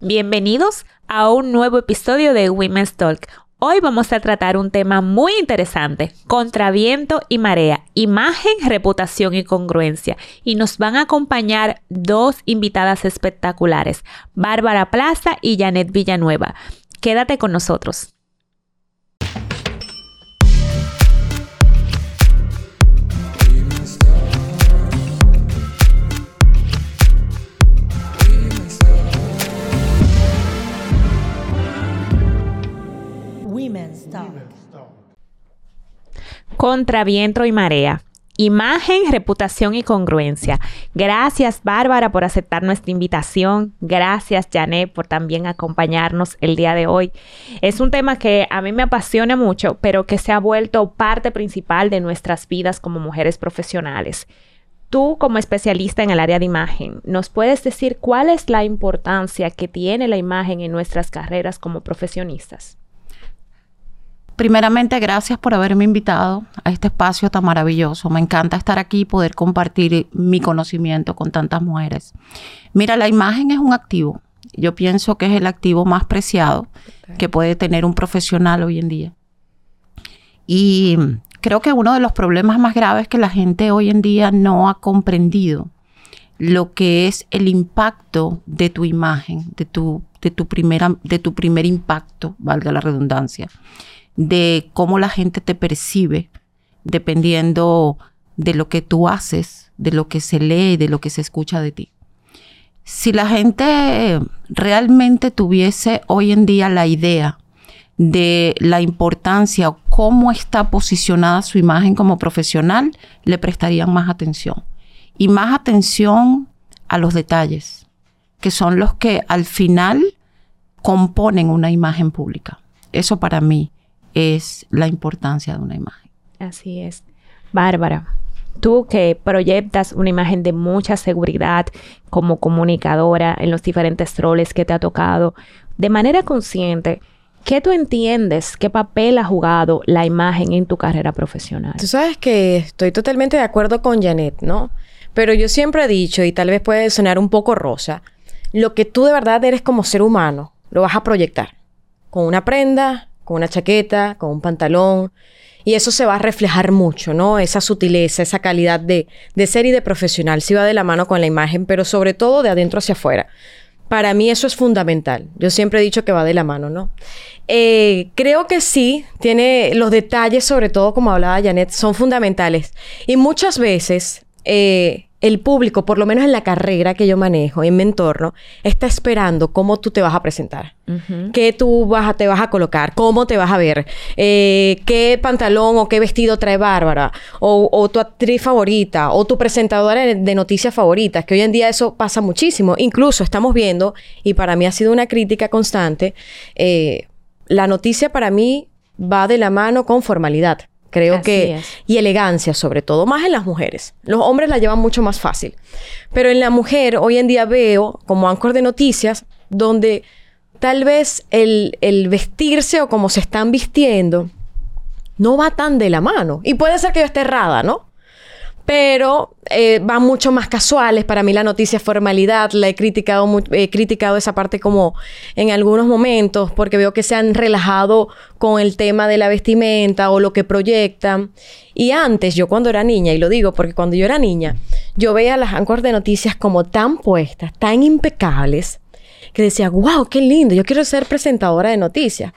Bienvenidos a un nuevo episodio de Women's Talk. Hoy vamos a tratar un tema muy interesante, contraviento y marea, imagen, reputación y congruencia. Y nos van a acompañar dos invitadas espectaculares, Bárbara Plaza y Janet Villanueva. Quédate con nosotros. Contra viento y marea. Imagen, reputación y congruencia. Gracias Bárbara por aceptar nuestra invitación. Gracias Janet por también acompañarnos el día de hoy. Es un tema que a mí me apasiona mucho, pero que se ha vuelto parte principal de nuestras vidas como mujeres profesionales. Tú como especialista en el área de imagen, ¿nos puedes decir cuál es la importancia que tiene la imagen en nuestras carreras como profesionistas? Primeramente, gracias por haberme invitado a este espacio tan maravilloso. Me encanta estar aquí y poder compartir mi conocimiento con tantas mujeres. Mira, la imagen es un activo. Yo pienso que es el activo más preciado que puede tener un profesional hoy en día. Y creo que uno de los problemas más graves es que la gente hoy en día no ha comprendido lo que es el impacto de tu imagen, de tu, de tu, primera, de tu primer impacto, valga la redundancia de cómo la gente te percibe dependiendo de lo que tú haces, de lo que se lee, de lo que se escucha de ti. Si la gente realmente tuviese hoy en día la idea de la importancia o cómo está posicionada su imagen como profesional, le prestarían más atención. Y más atención a los detalles, que son los que al final componen una imagen pública. Eso para mí es la importancia de una imagen. Así es. Bárbara, tú que proyectas una imagen de mucha seguridad como comunicadora en los diferentes roles que te ha tocado, de manera consciente, ¿qué tú entiendes? ¿Qué papel ha jugado la imagen en tu carrera profesional? Tú sabes que estoy totalmente de acuerdo con Janet, ¿no? Pero yo siempre he dicho, y tal vez puede sonar un poco rosa, lo que tú de verdad eres como ser humano, lo vas a proyectar. Con una prenda, con una chaqueta, con un pantalón. Y eso se va a reflejar mucho, ¿no? Esa sutileza, esa calidad de, de ser y de profesional. Sí va de la mano con la imagen, pero sobre todo de adentro hacia afuera. Para mí eso es fundamental. Yo siempre he dicho que va de la mano, ¿no? Eh, creo que sí, tiene los detalles, sobre todo como hablaba Janet, son fundamentales. Y muchas veces eh, el público, por lo menos en la carrera que yo manejo, en mi entorno, está esperando cómo tú te vas a presentar, qué tú vas a, te vas a colocar, cómo te vas a ver, eh, qué pantalón o qué vestido trae Bárbara, o, tu actriz favorita, o tu presentadora de, noticias favoritas, que hoy en día eso pasa muchísimo. Incluso estamos viendo, y para mí ha sido una crítica constante, eh, la noticia para mí va de la mano con formalidad. Creo que... Y elegancia sobre todo, más en las mujeres. Los hombres la llevan mucho más fácil. Pero en la mujer hoy en día veo como ancor de noticias donde tal vez el, el vestirse o como se están vistiendo no va tan de la mano. Y puede ser que yo esté errada, ¿no? Pero eh, van mucho más casuales. Para mí la noticia es formalidad, la he criticado, he criticado esa parte como en algunos momentos, porque veo que se han relajado con el tema de la vestimenta o lo que proyectan. Y antes, yo cuando era niña, y lo digo porque cuando yo era niña, yo veía las anchors de noticias como tan puestas, tan impecables, que decía, wow, qué lindo, yo quiero ser presentadora de noticias.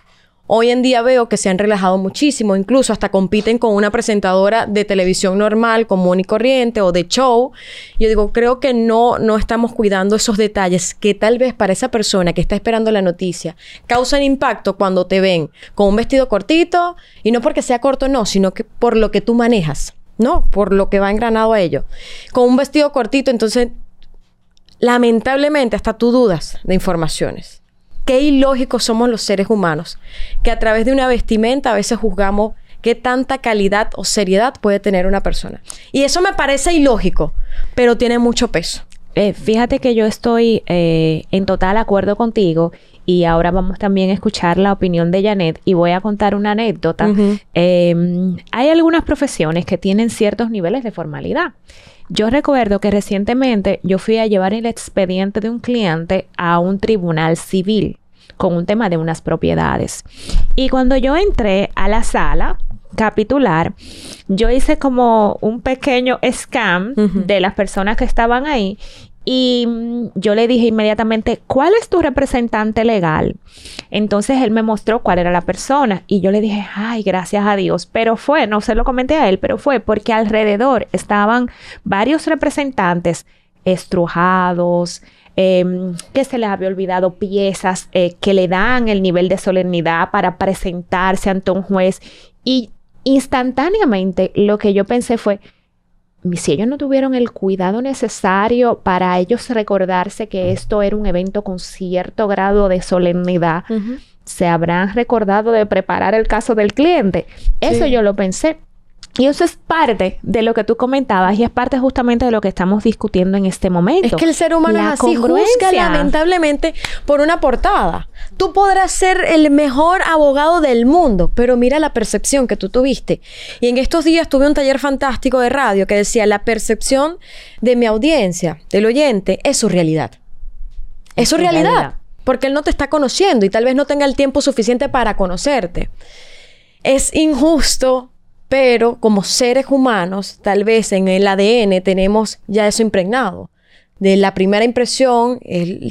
Hoy en día veo que se han relajado muchísimo, incluso hasta compiten con una presentadora de televisión normal, común y corriente o de show. Yo digo, creo que no, no estamos cuidando esos detalles que tal vez para esa persona que está esperando la noticia causan impacto cuando te ven con un vestido cortito y no porque sea corto, no, sino que por lo que tú manejas, ¿no? Por lo que va engranado a ello. Con un vestido cortito, entonces, lamentablemente hasta tú dudas de informaciones qué ilógicos somos los seres humanos, que a través de una vestimenta a veces juzgamos qué tanta calidad o seriedad puede tener una persona. Y eso me parece ilógico, pero tiene mucho peso. Eh, fíjate que yo estoy eh, en total acuerdo contigo y ahora vamos también a escuchar la opinión de Janet y voy a contar una anécdota. Em, hay algunas profesiones que tienen ciertos niveles de formalidad. Yo recuerdo que recientemente yo fui a llevar el expediente de un cliente a un tribunal civil con un tema de unas propiedades. Y cuando yo entré a la sala capitular, yo hice como un pequeño scam de las personas que estaban ahí y mm, yo le dije inmediatamente, ¿cuál es tu representante legal? Entonces él me mostró cuál era la persona y yo le dije, ay, gracias a Dios. Pero fue, no se lo comenté a él, pero fue porque alrededor estaban varios representantes estrujados, em, que se les había olvidado piezas eh, que le dan el nivel de solemnidad para presentarse ante un juez. Y instantáneamente lo que yo pensé fue, si ellos no tuvieron el cuidado necesario para ellos recordarse que esto era un evento con cierto grado de solemnidad, se habrán recordado de preparar el caso del cliente. Eso yo lo pensé. Y eso es parte de lo que tú comentabas y es parte justamente de lo que estamos discutiendo en este momento. Es que el ser humano es así, juzga lamentablemente por una portada. Tú podrás ser el mejor abogado del mundo, pero mira la percepción que tú tuviste. Y en estos días tuve un taller fantástico de radio que decía, la percepción de mi audiencia, del oyente, es su realidad. Es, su realidad, realidad. Porque él no te está conociendo y tal vez no tenga el tiempo suficiente para conocerte. Es injusto pero como seres humanos, tal vez en el ADN tenemos ya eso impregnado. De la primera impresión,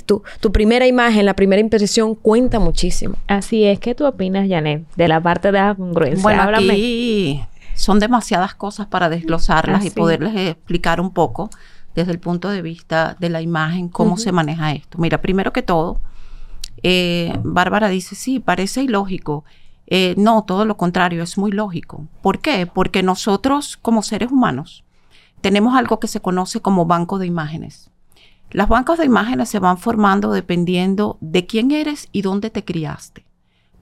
tu, primera imagen, la primera impresión cuenta muchísimo. Así es. ¿Qué tú opinas, Janet, de la parte de la congruencia? Bueno, aquí son demasiadas cosas para desglosarlas y poderles explicar un poco desde el punto de vista de la imagen, cómo se maneja esto. Mira, primero que todo, eh, Bárbara dice, sí, parece ilógico eh, no, todo lo contrario, es muy lógico. ¿Por qué? Porque nosotros como seres humanos tenemos algo que se conoce como banco de imágenes. Las bancos de imágenes se van formando dependiendo de quién eres y dónde te criaste.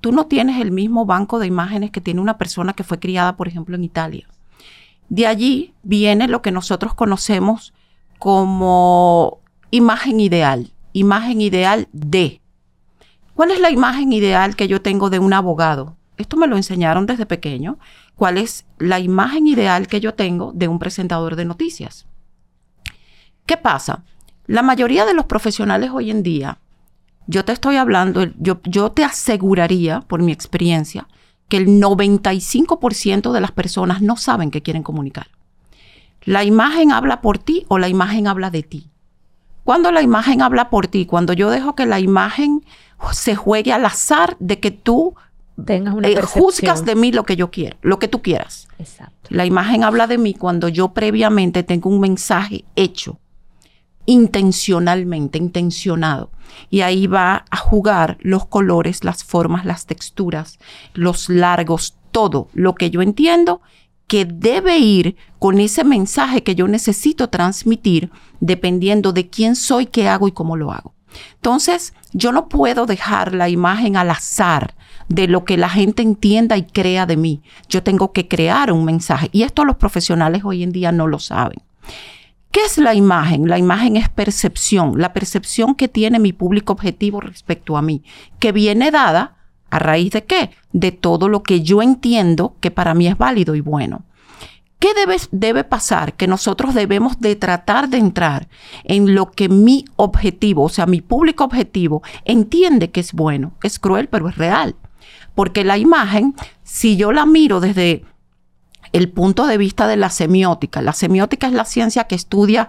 Tú no tienes el mismo banco de imágenes que tiene una persona que fue criada, por ejemplo, en Italia. De allí viene lo que nosotros conocemos como imagen ideal, imagen ideal de. ¿Cuál es la imagen ideal que yo tengo de un abogado? Esto me lo enseñaron desde pequeño, cuál es la imagen ideal que yo tengo de un presentador de noticias. ¿Qué pasa? La mayoría de los profesionales hoy en día, yo te estoy hablando, yo, yo te aseguraría, por mi experiencia, que el 95% de las personas no saben qué quieren comunicar. La imagen habla por ti o la imagen habla de ti. Cuando la imagen habla por ti, cuando yo dejo que la imagen se juegue al azar de que tú tengas una eh, juzgas de mí lo que yo quiero, lo que tú quieras. Exacto. La imagen habla de mí cuando yo previamente tengo un mensaje hecho intencionalmente, intencionado. Y ahí va a jugar los colores, las formas, las texturas, los largos, todo lo que yo entiendo que debe ir con ese mensaje que yo necesito transmitir dependiendo de quién soy, qué hago y cómo lo hago. Entonces, yo no puedo dejar la imagen al azar de lo que la gente entienda y crea de mí. Yo tengo que crear un mensaje. Y esto los profesionales hoy en día no lo saben. ¿Qué es la imagen? La imagen es percepción, la percepción que tiene mi público objetivo respecto a mí, que viene dada a raíz de qué? De todo lo que yo entiendo que para mí es válido y bueno. ¿Qué debe, debe, pasar? Que nosotros debemos de tratar de entrar en lo que mi objetivo, o sea, mi público objetivo, entiende que es bueno. Es cruel, pero es real. Porque la imagen, si yo la miro desde el punto de vista de la semiótica, la semiótica es la ciencia que estudia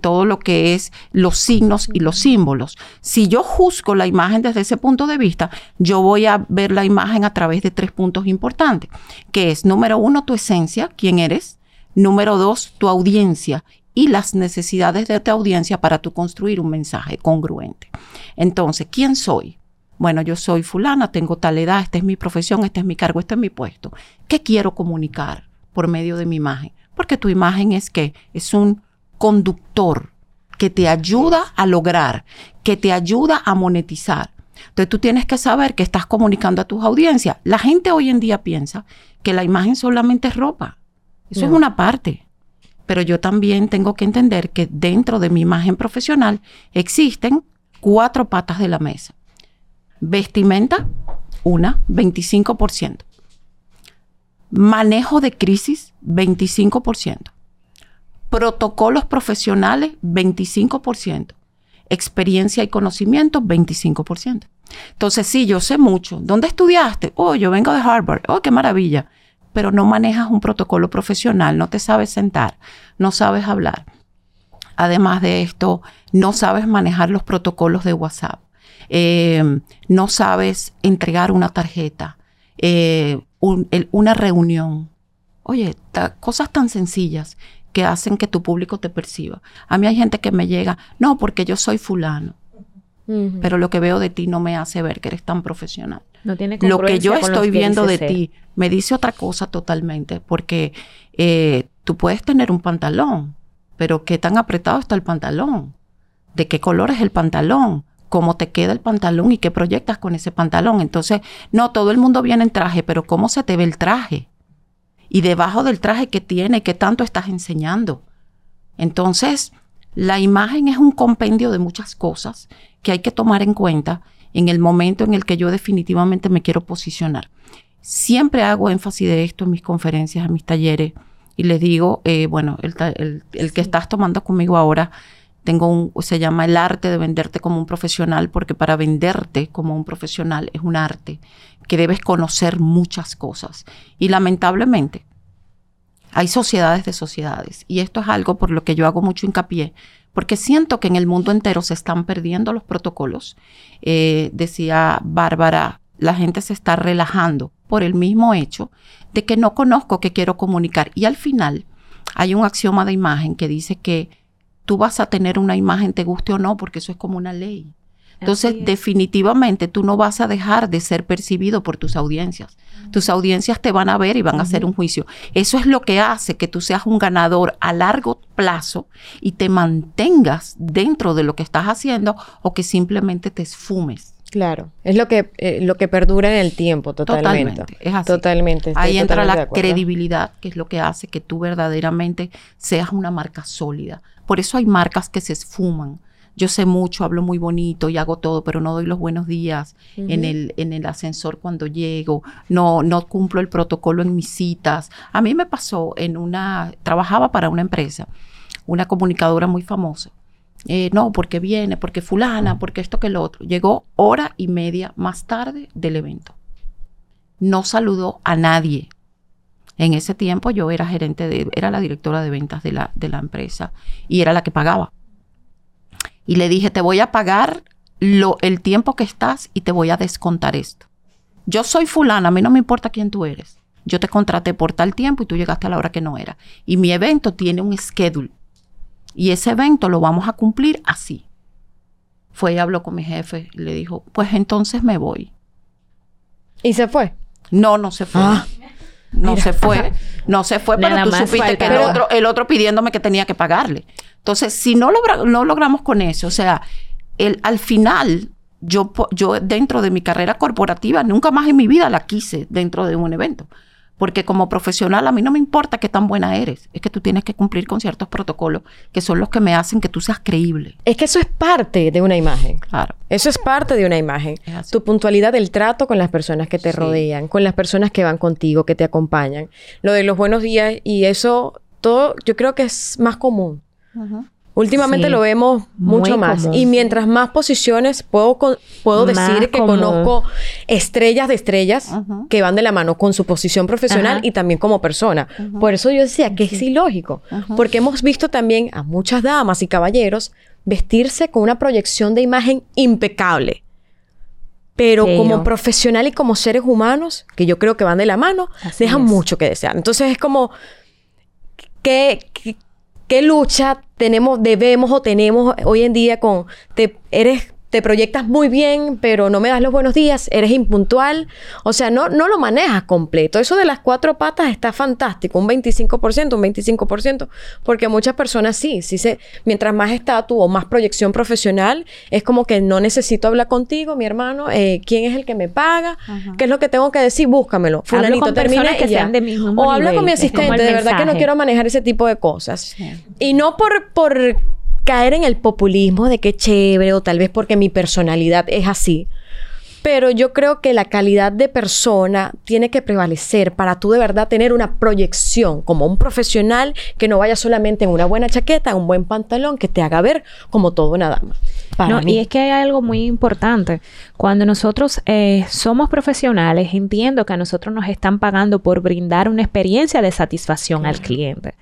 todo lo que es los signos y los símbolos. Si yo juzgo la imagen desde ese punto de vista, yo voy a ver la imagen a través de tres puntos importantes, que es número uno, tu esencia, quién eres, número dos, tu audiencia y las necesidades de tu audiencia para tu construir un mensaje congruente. Entonces, ¿quién soy? Bueno, yo soy fulana, tengo tal edad, esta es mi profesión, este es mi cargo, este es mi puesto. ¿Qué quiero comunicar por medio de mi imagen? Porque tu imagen es que es un conductor que te ayuda a lograr, que te ayuda a monetizar. Entonces tú tienes que saber que estás comunicando a tus audiencias. La gente hoy en día piensa que la imagen solamente es ropa. Eso es una parte. Pero yo también tengo que entender que dentro de mi imagen profesional existen cuatro patas de la mesa. Vestimenta, una, 25%. Manejo de crisis, 25%. Protocolos profesionales, 25%. Experiencia y conocimiento, 25%. Entonces, sí, yo sé mucho. ¿Dónde estudiaste? Oh, yo vengo de Harvard. Oh, qué maravilla. Pero no manejas un protocolo profesional, no te sabes sentar, no sabes hablar. Además de esto, no sabes manejar los protocolos de WhatsApp. Eh, no sabes entregar una tarjeta, eh, una reunión. Oye, cosas tan sencillas que hacen que tu público te perciba. A mí hay gente que me llega, no, porque yo soy fulano pero lo que veo de ti no me hace ver que eres tan profesional. No tiene Lo que yo estoy viendo de ti me dice otra cosa totalmente, porque eh, tú puedes tener un pantalón, pero ¿qué tan apretado está el pantalón? ¿De qué color es el pantalón? ¿Cómo te queda el pantalón y qué proyectas con ese pantalón? Entonces, no, todo el mundo viene en traje, pero ¿cómo se te ve el traje? Y debajo del traje que tiene, ¿qué tanto estás enseñando? Entonces, la imagen es un compendio de muchas cosas que hay que tomar en cuenta en el momento en el que yo definitivamente me quiero posicionar. Siempre hago énfasis de esto en mis conferencias, en mis talleres, y les digo, eh, bueno, el, que estás tomando conmigo ahora, tengo un, se llama el arte de venderte como un profesional, porque para venderte como un profesional es un arte que debes conocer muchas cosas. Y lamentablemente, hay sociedades de sociedades. Y esto es algo por lo que yo hago mucho hincapié, porque siento que en el mundo entero se están perdiendo los protocolos. Eh, decía Bárbara, la gente se está relajando por el mismo hecho de que no conozco qué quiero comunicar. Y al final hay un axioma de imagen que dice que tú vas a tener una imagen, te guste o no, porque eso es como una ley. Entonces, definitivamente tú no vas a dejar de ser percibido por tus audiencias. Tus audiencias te van a ver y van a hacer un juicio. Eso es lo que hace que tú seas un ganador a largo plazo y te mantengas dentro de lo que estás haciendo o que simplemente te esfumes. Claro, es lo que, eh, lo que perdura en el tiempo, totalmente. Totalmente, es así. Totalmente. Ahí entra la credibilidad, que es lo que hace que tú verdaderamente seas una marca sólida. Por eso hay marcas que se esfuman yo sé mucho, hablo muy bonito y hago todo, pero no doy los buenos días en, el, en el ascensor cuando llego, no, no cumplo el protocolo en mis citas. A mí me pasó en una, trabajaba para una empresa, una comunicadora muy famosa. Eh, no, porque viene, porque fulana, porque esto que lo otro. Llegó hora y media más tarde del evento. No saludó a nadie. En ese tiempo yo era gerente de, era la directora de ventas de la, de la empresa y era la que pagaba. Y le dije, te voy a pagar lo, el tiempo que estás y te voy a descontar esto. Yo soy fulana, a mí no me importa quién tú eres. Yo te contraté por tal tiempo y tú llegaste a la hora que no era. Y mi evento tiene un schedule. Y ese evento lo vamos a cumplir así. Fue y habló con mi jefe y le dijo, pues entonces me voy. ¿Y se fue? No, no se fue. Ah. no se fue. No se fue, pero tú supiste que el otro, el otro pidiéndome que tenía que pagarle. Entonces, si no, no logramos con eso, o sea, el, al final, yo, yo dentro de mi carrera corporativa, nunca más en mi vida la quise dentro de un evento. Porque como profesional a mí no me importa qué tan buena eres, es que tú tienes que cumplir con ciertos protocolos que son los que me hacen que tú seas creíble. Es que eso es parte de una imagen. Claro. Eso es parte de una imagen. Tu puntualidad del trato con las personas que te rodean, con las personas que van contigo, que te acompañan. Lo de los buenos días y eso, todo yo creo que es más común. Últimamente lo vemos mucho más. Y mientras más posiciones, puedo, puedo decir que conozco estrellas de estrellas que van de la mano con su posición profesional y también como persona. Por eso yo decía que es ilógico. Porque hemos visto también a muchas damas y caballeros vestirse con una proyección de imagen impecable. Pero como profesional y como seres humanos, que yo creo que van de la mano, dejan mucho que desear. Entonces es como, ¿qué, qué lucha tenemos, debemos o tenemos hoy en día con te eres te proyectas muy bien, pero no me das los buenos días, eres impuntual. O sea, no, no lo manejas completo. Eso de las cuatro patas está fantástico, un 25%, un 25%, porque muchas personas sí, sí se, mientras más estatus o más proyección profesional, es como que no necesito hablar contigo, mi hermano, eh, quién es el que me paga, qué es lo que tengo que decir, búscamelo. Fulanito, termina que sean de O habla con mi asistente, de verdad que no quiero manejar ese tipo de cosas. Y no por, por caer en el populismo de que chévere o tal vez porque mi personalidad es así. Pero yo creo que la calidad de persona tiene que prevalecer para tú de verdad tener una proyección como un profesional que no vaya solamente en una buena chaqueta, un buen pantalón, que te haga ver como toda una dama. No, y es que hay algo muy importante. Cuando nosotros eh, somos profesionales, entiendo que a nosotros nos están pagando por brindar una experiencia de satisfacción al cliente.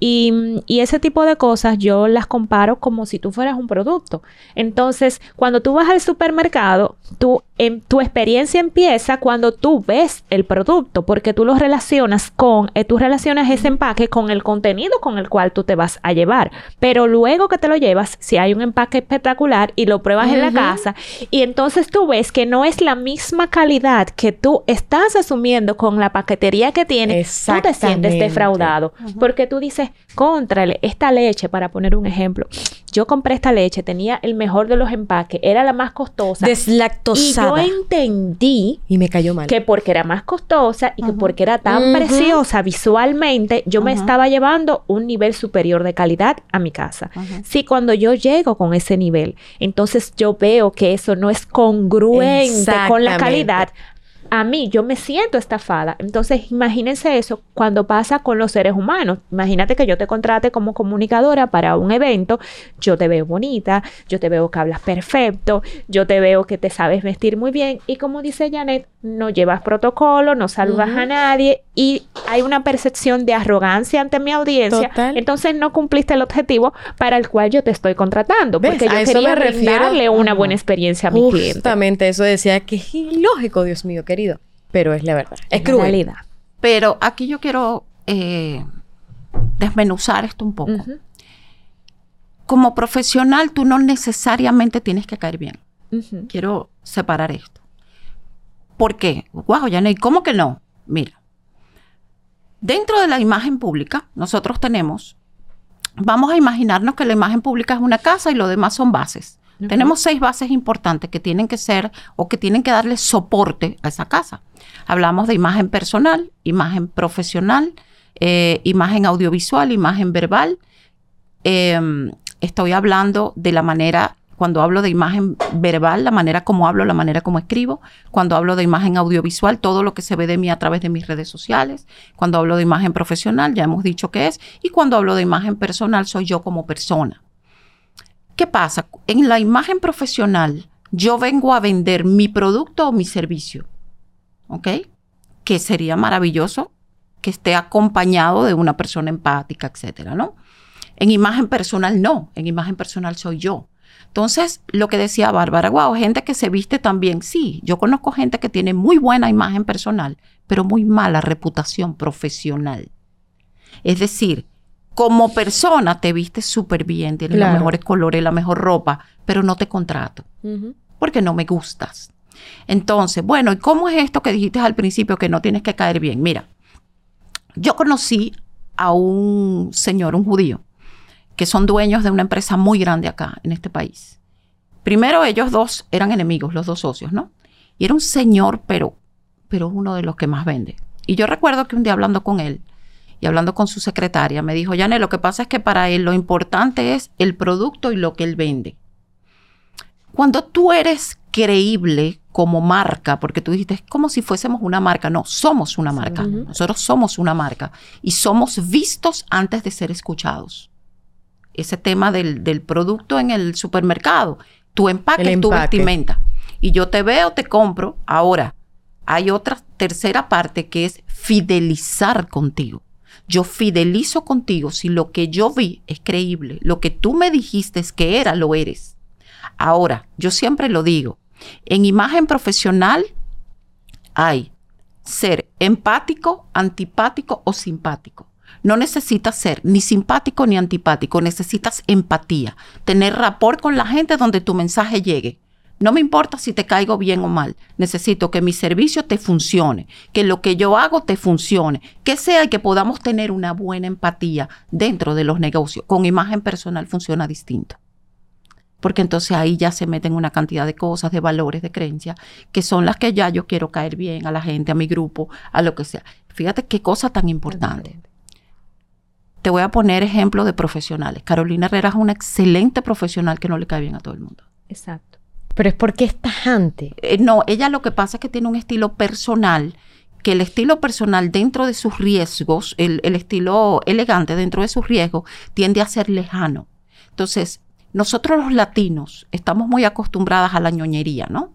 Y, y ese tipo de cosas yo las comparo como si tú fueras un producto. Entonces, cuando tú vas al supermercado, tú en, tu experiencia empieza cuando tú ves el producto, porque tú lo relacionas con, eh, tú relacionas ese empaque con el contenido con el cual tú te vas a llevar. Pero luego que te lo llevas, si hay un empaque espectacular y lo pruebas en la casa, y entonces tú ves que no es la misma calidad que tú estás asumiendo con la paquetería que tienes, tú te sientes defraudado, porque tú dices, contrale, esta leche, para poner un ejemplo, yo compré esta leche, tenía el mejor de los empaques, era la más costosa. Deslactosada. Y yo entendí. Y me cayó mal. Que porque era más costosa y que porque era tan preciosa visualmente, yo me estaba llevando un nivel superior de calidad a mi casa. Sí, cuando yo llego con ese nivel, entonces yo veo que eso no es congruente con la calidad a mí yo me siento estafada. Entonces, imagínense eso cuando pasa con los seres humanos. Imagínate que yo te contrate como comunicadora para un evento, yo te veo bonita, yo te veo que hablas perfecto, yo te veo que te sabes vestir muy bien y como dice Janet, no llevas protocolo, no saludas a nadie y hay una percepción de arrogancia ante mi audiencia. Entonces, no cumpliste el objetivo para el cual yo te estoy contratando, porque yo quería darle una buena experiencia a mi cliente. Justamente eso decía que es ilógico, Dios mío, que pero es la verdad. Es, cruel. Pero aquí yo quiero eh, desmenuzar esto un poco. Como profesional, tú no necesariamente tienes que caer bien. Quiero separar esto. ¿Por qué? Wow, Janey, ¿cómo que no? Mira, dentro de la imagen pública, nosotros tenemos, vamos a imaginarnos que la imagen pública es una casa y lo demás son bases. Tenemos seis bases importantes que tienen que ser o que tienen que darle soporte a esa casa. Hablamos de imagen personal, imagen profesional, eh, imagen audiovisual, imagen verbal. Em, estoy hablando de la manera, cuando hablo de imagen verbal, la manera como hablo, la manera como escribo. Cuando hablo de imagen audiovisual, todo lo que se ve de mí a través de mis redes sociales. Cuando hablo de imagen profesional, ya hemos dicho qué es. Y cuando hablo de imagen personal, soy yo como persona. ¿Qué pasa? En la imagen profesional, yo vengo a vender mi producto o mi servicio. ¿Ok? Que sería maravilloso que esté acompañado de una persona empática, etcétera, ¿no? En imagen personal, no. En imagen personal soy yo. Entonces, lo que decía Bárbara, wow, gente que se viste también. Sí, yo conozco gente que tiene muy buena imagen personal, pero muy mala reputación profesional. Es decir, como persona te vistes súper bien, tienes los mejores colores, la mejor ropa, pero no te contrato porque no me gustas. Entonces, bueno, ¿y cómo es esto que dijiste al principio que no tienes que caer bien? Mira, yo conocí a un señor, un judío, que son dueños de una empresa muy grande acá en este país. Primero ellos dos eran enemigos, los dos socios, ¿no? Y era un señor, pero, pero uno de los que más vende. Y yo recuerdo que un día hablando con él, y hablando con su secretaria, me dijo, Yane, lo que pasa es que para él lo importante es el producto y lo que él vende. Cuando tú eres creíble como marca, porque tú dijiste, es como si fuésemos una marca, no, somos una marca, nosotros somos una marca y somos vistos antes de ser escuchados. Ese tema del, producto en el supermercado, tu empaque, tu vestimenta. Y yo te veo, te compro. Ahora, hay otra tercera parte que es fidelizar contigo. Yo fidelizo contigo si lo que yo vi es creíble, lo que tú me dijiste es que era, lo eres. Ahora, yo siempre lo digo, en imagen profesional hay ser empático, antipático o simpático. No necesitas ser ni simpático ni antipático, necesitas empatía, tener rapport con la gente donde tu mensaje llegue. No me importa si te caigo bien o mal. Necesito que mi servicio te funcione, que lo que yo hago te funcione, que sea y que podamos tener una buena empatía dentro de los negocios. Con imagen personal funciona distinto. Porque entonces ahí ya se meten una cantidad de cosas, de valores, de creencias, que son las que ya yo quiero caer bien a la gente, a mi grupo, a lo que sea. Fíjate qué cosa tan importante. Te voy a poner ejemplos de profesionales. Carolina Herrera es una excelente profesional que no le cae bien a todo el mundo. Exacto Pero es porque es tajante. Eh, no, ella lo que pasa es que tiene un estilo personal, que el estilo personal dentro de sus riesgos, el, el estilo elegante dentro de sus riesgos, tiende a ser lejano. Entonces, nosotros los latinos estamos muy acostumbradas a la ñoñería, ¿no?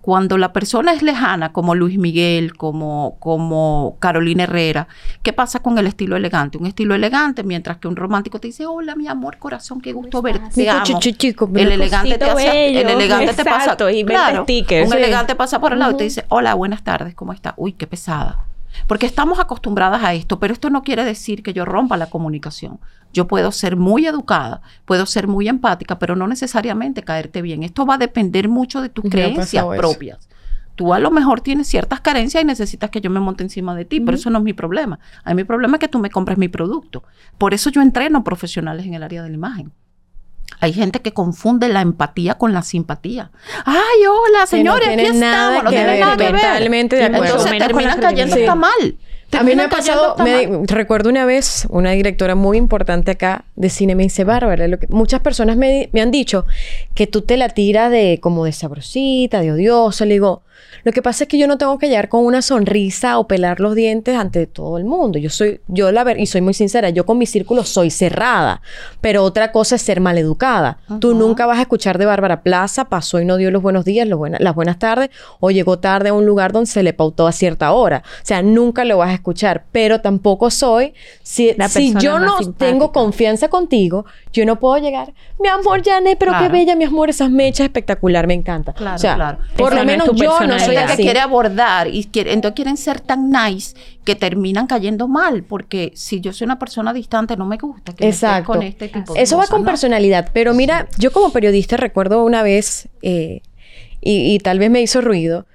Cuando la persona es lejana, como Luis Miguel, como, como Carolina Herrera, ¿qué pasa con el estilo elegante? Un estilo elegante, mientras que un romántico te dice, hola, mi amor, corazón, qué gusto verte, te amo. el elegante te hace, el elegante te pasa, y claro, un sí. elegante pasa por el lado y te dice, hola, buenas tardes, ¿cómo está? Uy, qué pesada. Porque estamos acostumbradas a esto, pero esto no quiere decir que yo rompa la comunicación. Yo puedo ser muy educada, puedo ser muy empática, pero no necesariamente caerte bien. Esto va a depender mucho de tus creencias eso. propias. Tú a lo mejor tienes ciertas carencias y necesitas que yo me monte encima de ti, pero eso no es mi problema. A mí mi problema es que tú me compres mi producto. Por eso yo entreno profesionales en el área de la imagen. Hay gente que confunde la empatía con la simpatía. Ay, hola, señores, tiene aquí estamos. No tiene nada que ver. totalmente de acuerdo. Entonces terminan cayendo hasta mal. A mí me ha pasado, me- recuerdo una vez una directora muy importante acá de cine me dice, Bárbara, lo que, muchas personas me, me han dicho que tú te la tiras de como de sabrosita, de odiosa. Le digo, lo que pasa es que yo no tengo que llegar con una sonrisa o pelar los dientes ante todo el mundo. Yo soy, yo la ver, y soy muy sincera, yo con mi círculo soy cerrada, pero otra cosa es ser maleducada. Tú Ujú. nunca vas a escuchar de Bárbara Plaza, pasó y no dio los buenos días, los buena- las buenas tardes, o llegó tarde a un lugar donde se le pautó a cierta hora. O sea, nunca lo vas a escuchar, pero tampoco soy, si, La si yo más no simpática. tengo confianza contigo, yo no puedo llegar, mi amor, Janet, pero qué Claro. bella, mi amor, esas mechas espectacular, me encanta. Claro, o sea, claro. por lo menos yo no soy personalidad. que quiere abordar y quiere, entonces quieren ser tan nice que terminan cayendo mal, porque si yo soy una persona distante no me gusta que me Exacto. con este tipo de Eso va cosas, con ¿no? personalidad, pero mira, yo como periodista recuerdo una vez, eh, y, y tal vez me hizo ruido,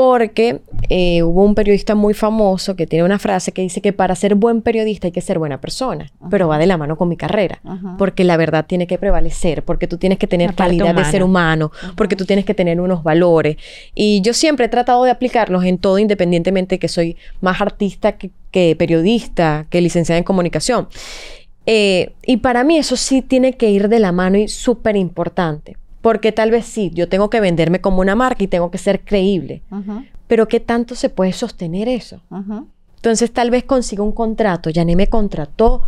porque eh, hubo un periodista muy famoso que tiene una frase que dice que para ser buen periodista hay que ser buena persona, pero va de la mano con mi carrera, porque la verdad tiene que prevalecer, porque tú tienes que tener calidad de ser humano, porque tú tienes que tener unos valores. Y yo siempre he tratado de aplicarlos en todo, independientemente de que soy más artista que, que periodista, que licenciada en comunicación. Eh, y para mí eso sí tiene que ir de la mano y súper importante. Porque tal vez sí, yo tengo que venderme como una marca y tengo que ser creíble. Pero ¿qué tanto se puede sostener eso? Entonces tal vez consiga un contrato. Yané me contrató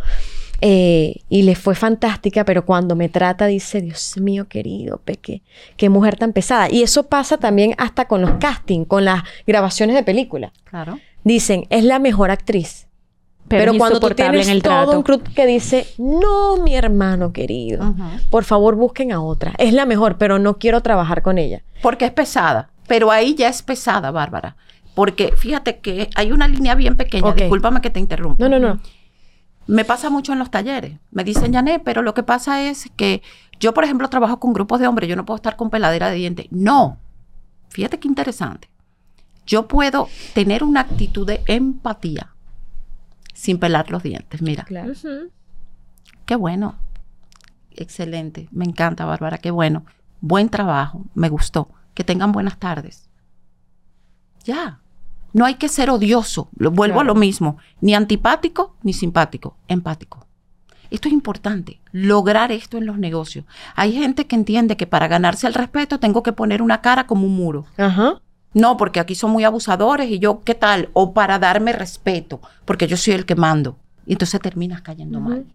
eh, y le fue fantástica, pero cuando me trata dice, Dios mío querido, Peque, qué mujer tan pesada. Y eso pasa también hasta con los castings, con las grabaciones de películas. Claro. Dicen, es la mejor actriz. Pero, cuando tú tienes en el todo trato. un crew que dice, no, mi hermano querido, por favor busquen a otra. Es la mejor, pero no quiero trabajar con ella. Porque es pesada. Pero ahí ya es pesada, Bárbara. Porque fíjate que hay una línea bien pequeña. Discúlpame que te interrumpa. No, no, no. Me pasa mucho en los talleres. Me dicen, Janet, pero lo que pasa es que yo, por ejemplo, trabajo con grupos de hombres. Yo no puedo estar con peladera de dientes. No. Fíjate qué interesante. Yo puedo tener una actitud de empatía sin pelar los dientes. Mira, Claro. Qué bueno. Excelente. Me encanta, Bárbara. Qué bueno. Buen trabajo. Me gustó. Que tengan buenas tardes. Ya. No hay que ser odioso. Lo, vuelvo a lo mismo. Ni antipático ni simpático. Empático. Esto es importante, lograr esto en los negocios. Hay gente que entiende que para ganarse el respeto tengo que poner una cara como un muro. Ajá. No, porque aquí son muy abusadores y yo, ¿qué tal? O para darme respeto, porque yo soy el que mando. Y entonces terminas cayendo mal.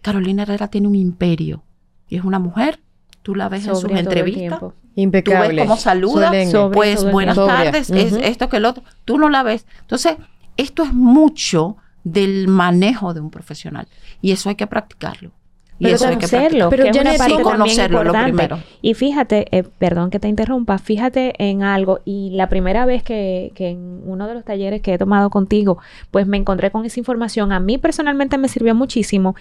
Carolina Herrera tiene un imperio y es una mujer. Tú la ves en sus entrevistas. tiempo. Tú Impecable. ves cómo saluda. Sobria pues buenas tardes, es esto que el otro. Tú no la ves. Entonces, esto es mucho del manejo de un profesional y eso hay que practicarlo. Y Pero eso hay que conocerlo, Pero que es una parte conocerlo, lo primero. Y fíjate, eh, perdón que te interrumpa, fíjate en algo, y la primera vez que, que en uno de los talleres que he tomado contigo, pues me encontré con esa información, a mí personalmente me sirvió muchísimo,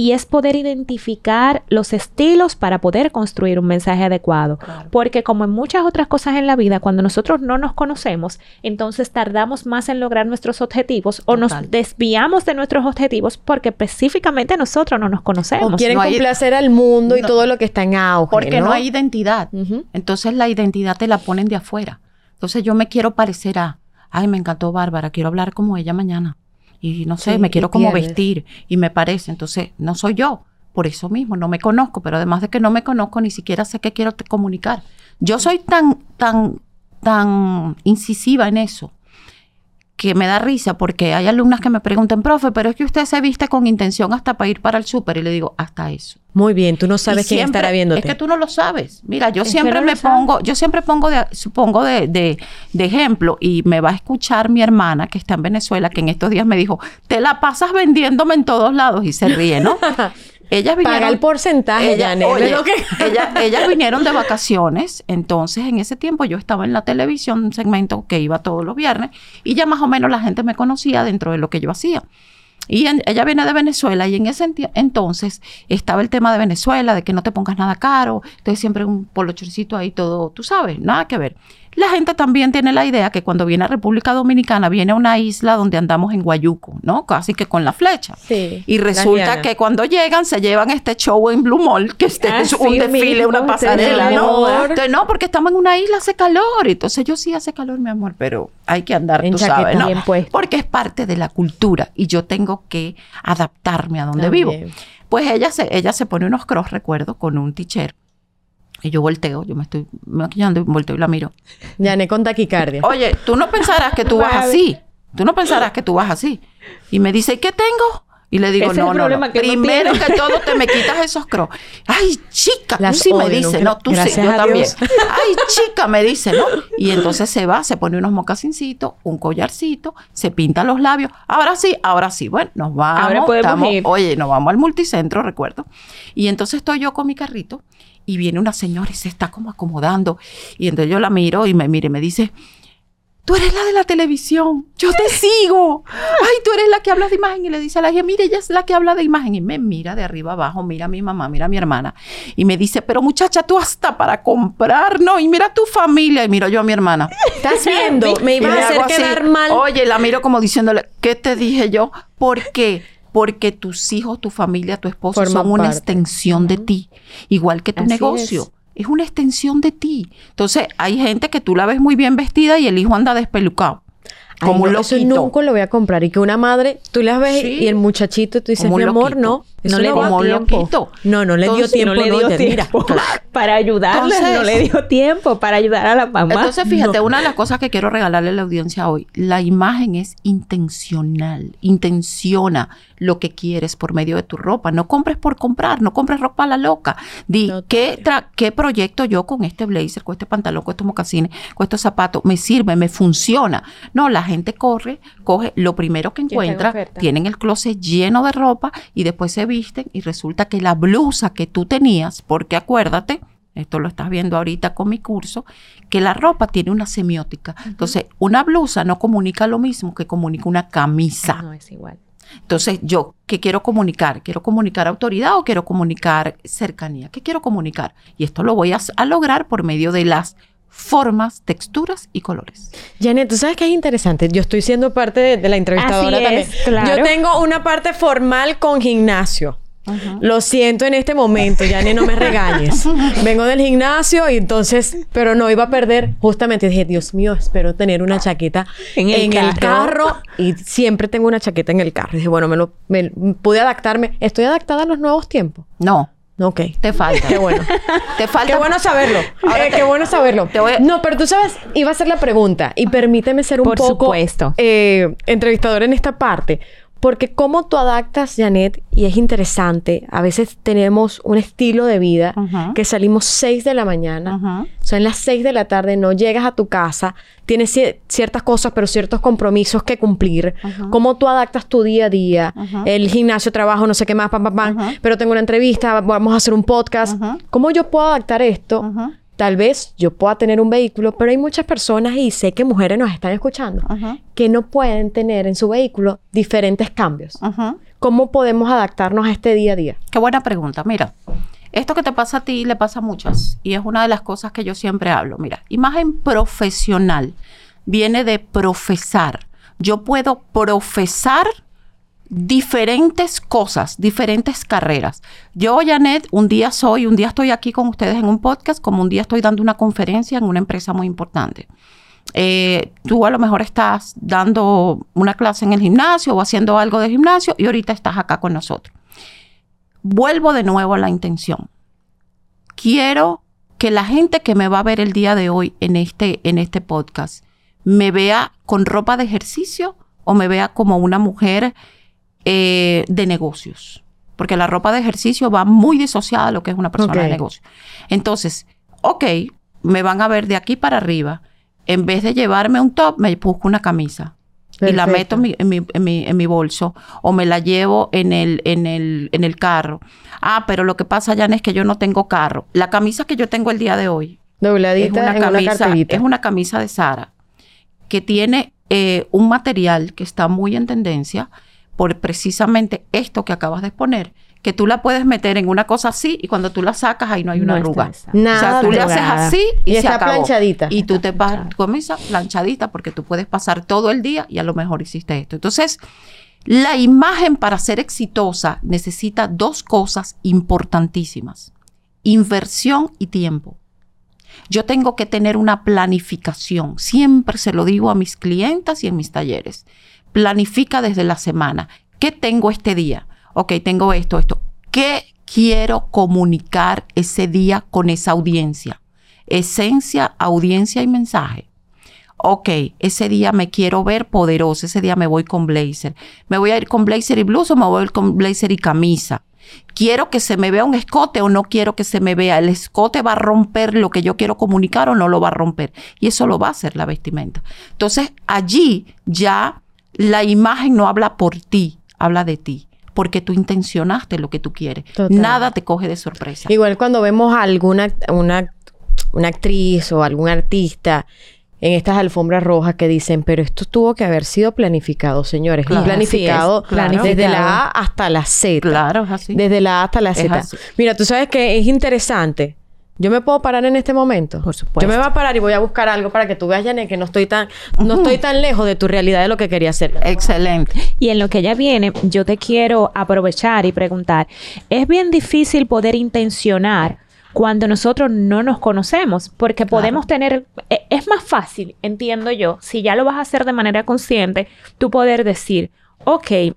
y es poder identificar los estilos para poder construir un mensaje adecuado. Claro. Porque como en muchas otras cosas en la vida, cuando nosotros no nos conocemos, entonces tardamos más en lograr nuestros objetivos o Total. nos desviamos de nuestros objetivos porque específicamente nosotros no nos conocemos. O quieren No hay- complacer al mundo y No. todo lo que está en auge. Porque no, hay identidad. Entonces la identidad te la ponen de afuera. Entonces yo me quiero parecer a, ay, me encantó Bárbara, quiero hablar como ella mañana. Y no sé, Sí, me quiero como vestir y me parece. Entonces no soy yo. por eso mismo, no me conozco, pero además de que no me conozco, ni siquiera sé qué quiero comunicar. Yo soy tan, tan, tan incisiva en eso que me da risa porque hay alumnas que me preguntan, profe, pero es que usted se viste con intención hasta para ir para el súper. Y le digo, hasta eso. Muy bien, tú no sabes quién estará viéndote. Es que tú no lo sabes. Mira, yo siempre me pongo, yo siempre pongo de, supongo de, de, de, ejemplo, y me va a escuchar mi hermana que está en Venezuela, que en estos días me dijo, te la pasas vendiéndome en todos lados, y se ríe, ¿no? Ellas vinieron, Paga el porcentaje, ella, ellas vinieron de vacaciones, entonces en ese tiempo yo estaba en la televisión, un segmento que iba todos los viernes, y ya más o menos la gente me conocía dentro de lo que yo hacía. Y ella viene de Venezuela y en ese entonces estaba el tema de Venezuela, de que no te pongas nada caro, entonces siempre un polochorcito ahí todo, tú sabes, nada que ver. La gente también tiene la idea que cuando viene a República Dominicana viene a una isla donde andamos en Guayuco, ¿no? Casi que con la flecha. Sí, y resulta que cuando llegan se llevan este show en Blue Mall, que este es un desfile, una pasarela, ¿no? Entonces, no, porque estamos en una isla, hace calor. Entonces yo sí hace calor, mi amor, pero hay que andar, tú sabes, ¿no? Porque es parte de la cultura y yo tengo que adaptarme a donde vivo. Pues ella se, ella se pone unos cross, recuerdo, con un teacher y yo volteo, yo me estoy maquillando y volteo y la miro. Yané con taquicardia. Oye, tú no pensarás que tú vas así. Tú no pensarás que tú vas así. Y me dice, ¿qué tengo? Y le digo, no, no, no. Primero que todo te me quitas esos crocs. Ay, chica, tú sí me dice, no, tú sí, yo también. Ay, chica, me dice, ¿no? Y entonces se va, se pone unos mocasincitos, un collarcito, se pinta los labios. Ahora sí, ahora sí. Bueno, nos vamos. Ahora podemos ir. Oye, nos vamos al multicentro, recuerdo. Y entonces estoy yo con mi carrito y viene una señora y se está como acomodando. Y entonces yo la miro y me mire y me dice, tú eres la de la televisión, yo te sigo. Ay, tú eres la que habla de imagen. Y le dice a la hija, mire, ella es la que habla de imagen. Y me mira de arriba abajo, mira a mi mamá, mira a mi hermana. Y me dice, pero muchacha, tú hasta para comprar, ¿no? Y mira a tu familia. Y miro yo a mi hermana. ¿Estás viendo? Me iba a hacer quedar mal. Oye, la miro como diciéndole, ¿qué te dije yo? ¿Por qué? Porque tus hijos, tu familia, tu esposo son una extensión de ti, igual que tu negocio. Es. una extensión de ti. Entonces, hay gente que tú la ves muy bien vestida y el hijo anda despelucado. Como lo Eso nunca lo voy a comprar. Y que una madre, tú las ves y el muchachito, tú dices, mi amor, no. no le dio tiempo. No, no le dio tiempo. No le dio tiempo. Para ayudarle, no le dio tiempo para ayudar a la mamá. Entonces, fíjate, una de las cosas que quiero regalarle a la audiencia hoy, la imagen es intencional. Intenciona lo que quieres por medio de tu ropa. No compres por comprar, no compres ropa a la loca. Di, ¿qué, ¿qué proyecto yo con este blazer, con este pantalón, con estos mocasines, con estos zapatos, me sirve, me funciona? No, la gente corre, coge lo primero que encuentra, tienen el closet lleno de ropa y después se visten y resulta que la blusa que tú tenías, porque acuérdate, esto lo estás viendo ahorita con mi curso, que la ropa tiene una semiótica. Entonces, una blusa no comunica lo mismo que comunica una camisa. No es igual. Entonces, yo, ¿qué quiero comunicar? ¿Quiero comunicar autoridad o quiero comunicar cercanía? ¿Qué quiero comunicar? Y esto lo voy a, lograr por medio de las formas, texturas y colores. Janet, tú sabes que es interesante. Yo estoy siendo parte de, la entrevistadora también. Yo tengo una parte formal con gimnasio. Lo siento en este momento, Janet, no me regañes. Vengo del gimnasio y entonces, pero no iba a perder. Justamente dije, Dios mío, espero tener una chaqueta en el, carro. Y siempre tengo una chaqueta en el carro. Y dije, bueno, me lo pude adaptarme. ¿Estoy adaptada a los nuevos tiempos? No. Ok. Te falta. Qué bueno. te falta. Qué bueno saberlo. Eh, qué bueno saberlo. No, pero tú sabes, iba a ser la pregunta y permíteme ser un Por poco supuesto. Eh, entrevistador en esta parte. Porque cómo tú adaptas, Janet, y es interesante, a veces tenemos un estilo de vida que salimos 6 de la mañana, son las 6 de la tarde, no llegas a tu casa, tienes ciertas cosas, pero ciertos compromisos que cumplir. Cómo tú adaptas tu día a día, el gimnasio, trabajo, no sé qué más, pam, pam, pam, pero tengo una entrevista, vamos a hacer un podcast. ¿Cómo yo puedo adaptar esto? Tal vez yo pueda tener un vehículo, pero hay muchas personas y sé que mujeres nos están escuchando que no pueden tener en su vehículo diferentes cambios. ¿Cómo podemos adaptarnos a este día a día? Qué buena pregunta. Mira, esto que te pasa a ti le pasa a muchas y es una de las cosas que yo siempre hablo. Mira, imagen profesional viene de profesar. Yo puedo profesar diferentes cosas, diferentes carreras. Yo, Janet, un día soy, un día estoy aquí con ustedes en un podcast, como un día estoy dando una conferencia en una empresa muy importante. Eh, tú a lo mejor estás dando una clase en el gimnasio o haciendo algo de gimnasio y ahorita estás acá con nosotros. vuelvo de nuevo a la intención. Quiero que la gente que me va a ver el día de hoy en este, en este podcast me vea con ropa de ejercicio o me vea como una mujer eh, de negocios. Porque la ropa de ejercicio va muy disociada a lo que es una persona de negocio. Entonces, ok, me van a ver de aquí para arriba. En vez de llevarme un top, me busco una camisa. Y la meto en mi, bolso o me la llevo en el, en, el, en el carro. Ah, pero lo que pasa, ya es que yo no tengo carro. La camisa que yo tengo el día de hoy Dobladita es una, camisa, es una camisa de Sara que tiene eh, un material que está muy en tendencia por precisamente esto que acabas de exponer, que tú la puedes meter en una cosa así y cuando tú la sacas ahí no hay una arruga. Nada o sea, tú le haces así y, está planchadita. Y tú te esa planchadita porque tú puedes pasar todo el día y a lo mejor hiciste esto. Entonces, la imagen para ser exitosa necesita dos cosas importantísimas. Inversión y tiempo. Yo tengo que tener una planificación. Siempre se lo digo a mis clientas y en mis talleres. Planifica desde la semana. ¿Qué tengo este día? Ok, tengo esto, esto. ¿Qué quiero comunicar ese día con esa audiencia? Esencia, audiencia y mensaje. Ok, ese día me quiero ver poderoso, ese día me voy con blazer. ¿Me voy a ir con blazer y blusa o me voy a ir con blazer y camisa? ¿Quiero que se me vea un escote o no quiero que se me vea? ¿El escote va a romper lo que yo quiero comunicar o no lo va a romper? Y eso lo va a hacer la vestimenta. Entonces, allí ya la imagen no habla por ti, habla de ti porque tú intencionaste lo que tú quieres. Nada te coge de sorpresa. Igual cuando vemos a alguna una, una actriz o algún artista en estas alfombras rojas que dicen, pero esto tuvo que haber sido planificado, señores. planificado, desde la A hasta la Z. Claro, es así. Desde la A hasta la Z. Mira, tú sabes que es interesante. Yo me puedo parar en este momento. Por supuesto. Yo me voy a parar y voy a buscar algo para que tú veas, Janet, que no estoy tan, no estoy tan lejos de tu realidad de lo que quería hacer. Excelente. Y en lo que ya viene, yo te quiero aprovechar y preguntar, ¿es bien difícil poder intencionar cuando nosotros no nos conocemos, porque podemos tener, e, es más fácil, entiendo yo, si ya lo vas a hacer de manera consciente, tú poder decir, ok,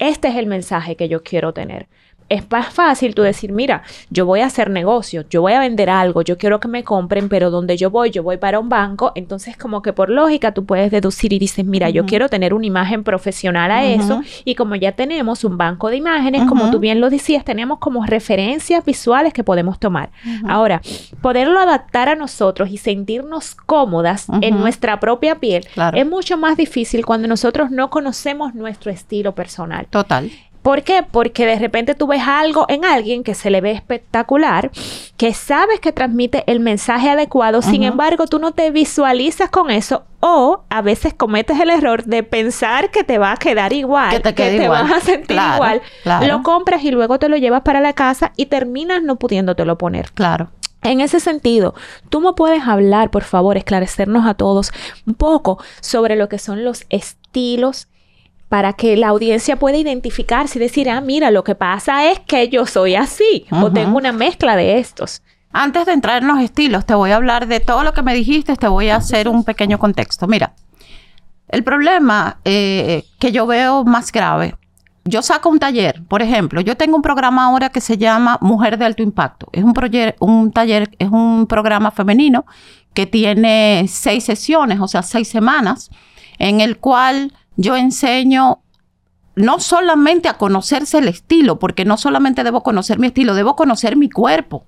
este es el mensaje que yo quiero tener es más fácil tú decir, mira, yo voy a hacer negocio, yo voy a vender algo, yo quiero que me compren, pero donde yo voy, yo voy para un banco, entonces como que por lógica tú puedes deducir y dices, mira, yo quiero tener una imagen profesional a eso y como ya tenemos un banco de imágenes, como tú bien lo decías, tenemos como referencias visuales que podemos tomar. Ahora, poderlo adaptar a nosotros y sentirnos cómodas en nuestra propia piel es mucho más difícil cuando nosotros no conocemos nuestro estilo personal. Total. ¿Por qué? Porque de repente tú ves algo en alguien que se le ve espectacular, que sabes que transmite el mensaje adecuado, sin embargo tú no te visualizas con eso o a veces cometes el error de pensar que te va a quedar igual, que te, vas a sentir igual. Lo compras y luego te lo llevas para la casa y terminas no pudiéndotelo poner. Claro. En ese sentido, tú me puedes hablar, por favor, esclarecernos a todos un poco sobre lo que son los estilos para que la audiencia pueda identificarse y decir, ah, mira, lo que pasa es que yo soy así o tengo una mezcla de estos. Antes de entrar en los estilos, te voy a hablar de todo lo que me dijiste, te voy a hacer un pequeño contexto. Mira, el problema eh, que yo veo más grave, yo saco un taller, por ejemplo, yo tengo un programa ahora que se llama Mujer de Alto Impacto. Es un, un taller, es un programa femenino que tiene seis sesiones, o sea, seis semanas, en el cual yo enseño no solamente a conocerse el estilo, porque no solamente debo conocer mi estilo, debo conocer mi cuerpo,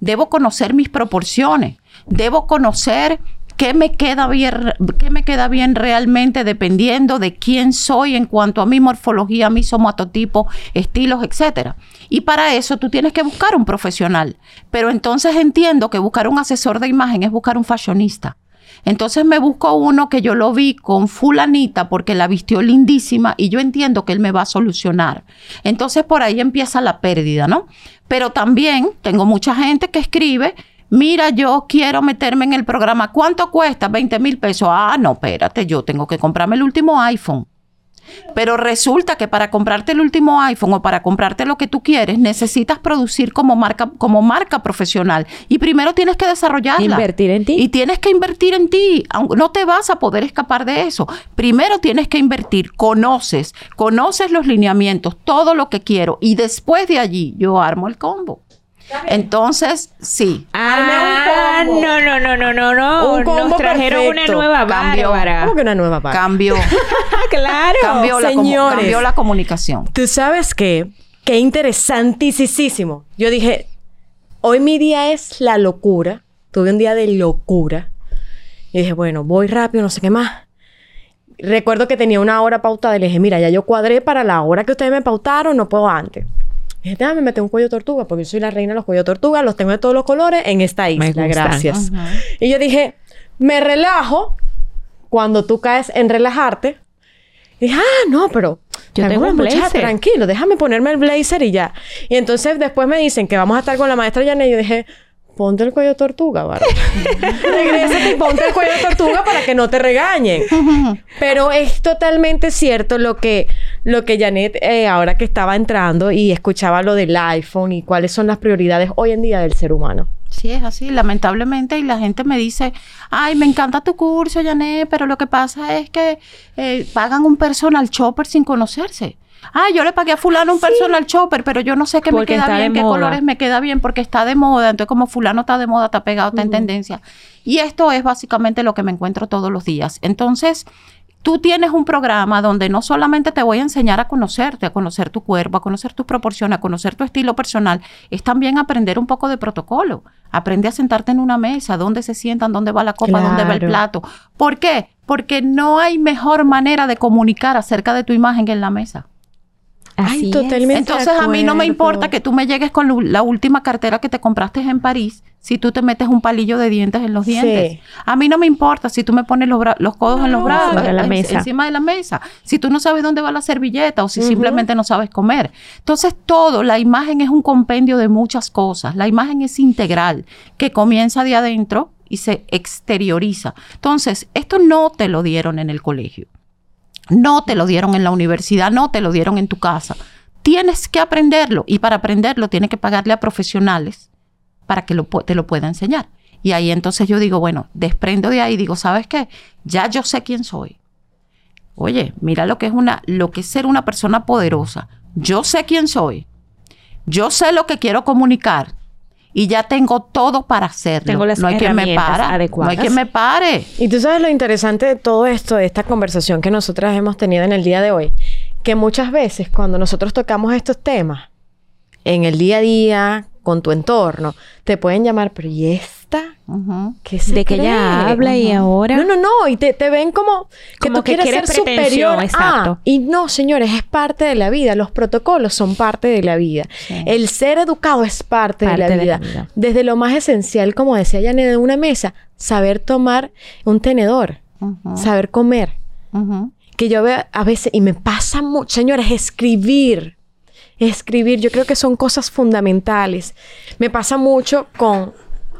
debo conocer mis proporciones, debo conocer qué me queda bien, qué me queda bien realmente dependiendo de quién soy en cuanto a mi morfología, mi somatotipo, estilos, etcétera. Y para eso tú tienes que buscar un profesional. Pero entonces entiendo que buscar un asesor de imagen es buscar un fashionista. Entonces me busco uno que yo lo vi con fulanita porque la vistió lindísima y yo entiendo que él me va a solucionar. Entonces por ahí empieza la pérdida, ¿no? Pero también tengo mucha gente que escribe, mira, yo quiero meterme en el programa, ¿cuánto cuesta? 20 mil pesos. Ah, no, espérate, yo tengo que comprarme el último iPhone. Pero resulta que para comprarte el último iPhone o para comprarte lo que tú quieres, necesitas producir como marca, como marca profesional. Y primero tienes que desarrollarla. Invertir en ti. Y tienes que invertir en ti. No te vas a poder escapar de eso. Primero tienes que invertir. Conoces, conoces los lineamientos, todo lo que quiero. Y después de allí yo armo el combo. Entonces, sí. Ah, Arme un combo. no, no, no, no, no, no. Un combo Nos trajeron perfecto. una nueva Cambio. Bárbara. ¿Cómo que una nueva parte? Cambio, claro. cambió, la, señores. cambió la comunicación. Tú sabes qué, qué interesantísimo. Yo dije, hoy mi día es la locura. Tuve un día de locura. Y dije, bueno, voy rápido, no sé qué más. Recuerdo que tenía una hora pautada y le dije, mira, ya yo cuadré para la hora que ustedes me pautaron, no puedo antes. Dije, déjame meter un cuello tortuga, porque yo soy la reina de los cuellos tortuga, los tengo de todos los colores en esta isla, gracias. Y yo dije, me relajo cuando tú caes en relajarte. Y dije, ah, no, pero Yo tengo un blazer. tranquilo, déjame ponerme el blazer y ya. Y entonces después me dicen que vamos a estar con la maestra Yané y yo dije, ponte el cuello tortuga, Bárbara. Regrésate y ponte el cuello tortuga para que no te regañen. Pero es totalmente cierto lo que, lo que Janet, eh, ahora que estaba entrando y escuchaba lo del iPhone y cuáles son las prioridades hoy en día del ser humano. Sí, es así, lamentablemente, y la gente me dice, ay, me encanta tu curso, Janet, pero lo que pasa es que eh, pagan un personal shopper sin conocerse. Ah, yo le pagué a fulano un personal shopper, pero yo no sé qué Porque me queda bien, qué moda. colores me queda bien, porque está de moda. Entonces, como fulano está de moda, está pegado, está en tendencia. Y esto es básicamente lo que me encuentro todos los días. Entonces, tú tienes un programa donde no solamente te voy a enseñar a conocerte, a conocer tu cuerpo, a conocer tus proporciones, a conocer tu estilo personal, es también aprender un poco de protocolo. Aprende a sentarte en una mesa, dónde se sientan, dónde va la copa, dónde va el plato. ¿Por qué? Porque no hay mejor manera de comunicar acerca de tu imagen que en la mesa. Así Ay, es. totalmente. Entonces a mí no me importa que tú me llegues con la última cartera que te compraste en París si tú te metes un palillo de dientes en los Sí. dientes. A mí no me importa si tú me pones los, codos en los brazos, sobre la en- mesa. encima de la mesa. Si tú no sabes dónde va la servilleta o si simplemente no sabes comer. Entonces todo, la imagen es un compendio de muchas cosas. La imagen es integral, que comienza de adentro y se exterioriza. Entonces, esto no te lo dieron en el colegio. No te lo dieron en la universidad, no te lo dieron en tu casa. Tienes que aprenderlo y para aprenderlo tienes que pagarle a profesionales para que te lo pueda enseñar. Y ahí entonces yo digo, bueno, desprendo de ahí digo, ¿sabes qué? Ya yo sé quién soy. Oye, mira lo que es una lo que es ser una persona poderosa. Yo sé quién soy. Yo sé lo que quiero comunicar y ya tengo todo para hacerlo. Tengo las no hay quien me para. No adecuadas. hay quien me pare. Y tú sabes lo interesante de todo esto, de esta conversación que nosotras hemos tenido en el día de hoy, que muchas veces cuando nosotros tocamos estos temas, en el día a día, con tu entorno, te pueden llamar, pero ¿y esta? ¿Qué se De que ella habla y ahora- No, no, no. Y te, te ven como que Como tú que quieres quiere ser superior. exacto. a. y no, señores, es parte de la vida. Los protocolos son parte de la vida. Sí. El ser educado es parte, Parte de, la de la vida. Desde lo más esencial, como decía Yane, de una mesa, saber tomar un tenedor, saber comer. Que yo veo a veces, y me pasa mucho, señores, escribir. Escribir, yo creo que son cosas fundamentales. Me pasa mucho con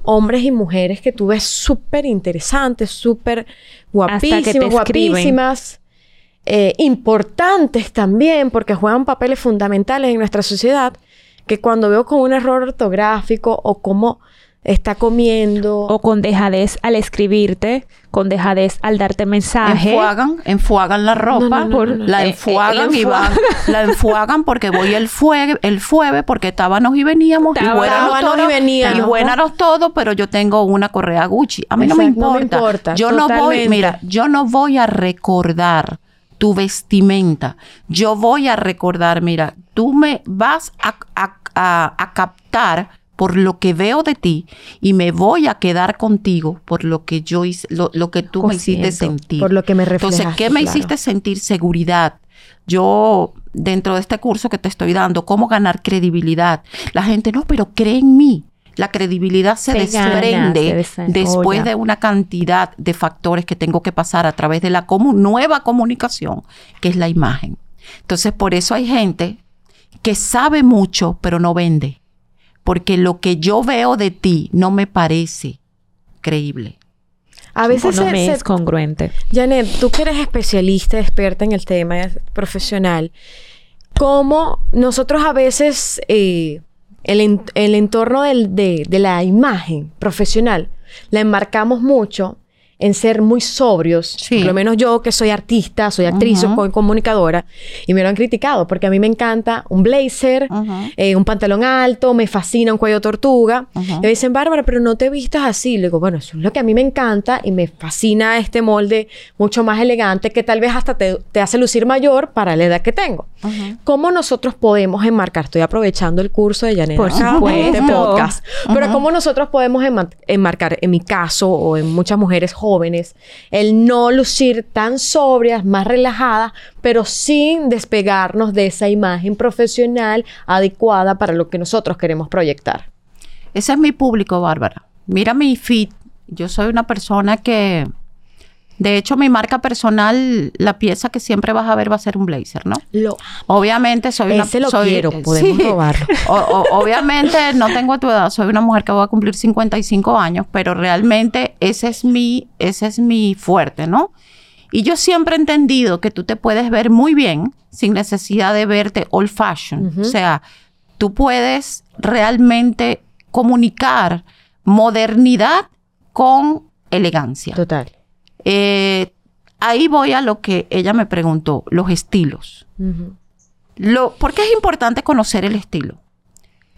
hombres y mujeres que tú ves súper interesantes, súper te guapísimas, eh, importantes también, porque juegan papeles fundamentales en nuestra sociedad, que cuando veo con un error ortográfico o cómo está comiendo, O con dejadez al escribirte, con dejadez al darte mensaje. Enfuagan, enfuagan la ropa, No, no, no, no, no. la Eh, enfuagan eh, y van, la enfuagan porque voy el fuego, el fueve porque estábamos y veníamos y Tábanos buenos y todos, veníamos. y buenos todos, pero yo tengo una correa Gucci. A mí no me Exacto, no me importa. importa, Yo no voy, mira, yo no voy a recordar tu vestimenta. Yo voy a recordar, mira, tú me vas a, a- a- a captar por lo que veo de ti y me voy a quedar contigo por lo que yo hice, lo, lo que tú me hiciste sentir. por lo que me Entonces, reflejaste, ¿qué me claro. hiciste sentir seguridad? Yo, dentro de este curso que te estoy dando, cómo ganar credibilidad. La gente, no, pero cree en mí. La credibilidad se, Se gana, desprende se después de una cantidad de factores que tengo que pasar a través de la comu- nueva comunicación, que es la imagen. Entonces, por eso hay gente que sabe mucho, pero no vende. Porque lo que yo veo de ti no me parece creíble. A veces no se- me se- es congruente. Janet, tú que eres especialista, experta en el tema profesional, ¿cómo nosotros a veces eh, el, en- el entorno del- de, de la imagen profesional la enmarcamos mucho en ser muy sobrios? Sí. Por lo menos yo que soy artista, soy actriz, Ujú. soy comunicadora, y me lo han criticado porque a mí me encanta un blazer, eh, un pantalón alto, me fascina un cuello tortuga. Ujú. Y me dicen, Bárbara, pero no te vistas así. Le digo, bueno, eso es lo que a mí me encanta y me fascina este molde mucho más elegante que tal vez hasta te, te hace lucir mayor para la edad que tengo. ¿Cómo nosotros podemos enmarcar? Estoy aprovechando el curso de Janet. Por acá, supuesto. Este podcast. Pero. ¿cómo nosotros podemos enma- enmarcar, en mi caso o en muchas mujeres jóvenes, el no lucir tan sobrias, más relajadas, pero sin despegarnos de esa imagen profesional adecuada para lo que nosotros queremos proyectar? Ese es mi público, Bárbara. Mira mi feed. Yo soy una persona que, de hecho, mi marca personal, la pieza que siempre vas a ver va a ser un blazer, ¿no? Lo Obviamente soy una... Ese lo soy- quiero, podemos Sí. robarlo. O- o- obviamente no tengo tu edad, soy una mujer que va a cumplir 55 años, pero realmente ese es mi, ese es mi fuerte, ¿no? Y yo siempre he entendido que tú te puedes ver muy bien sin necesidad de verte old fashion. O sea, tú puedes realmente comunicar modernidad con elegancia. Total. Eh, ahí voy a lo que ella me preguntó, los estilos. Lo, ¿Por qué es importante conocer el estilo?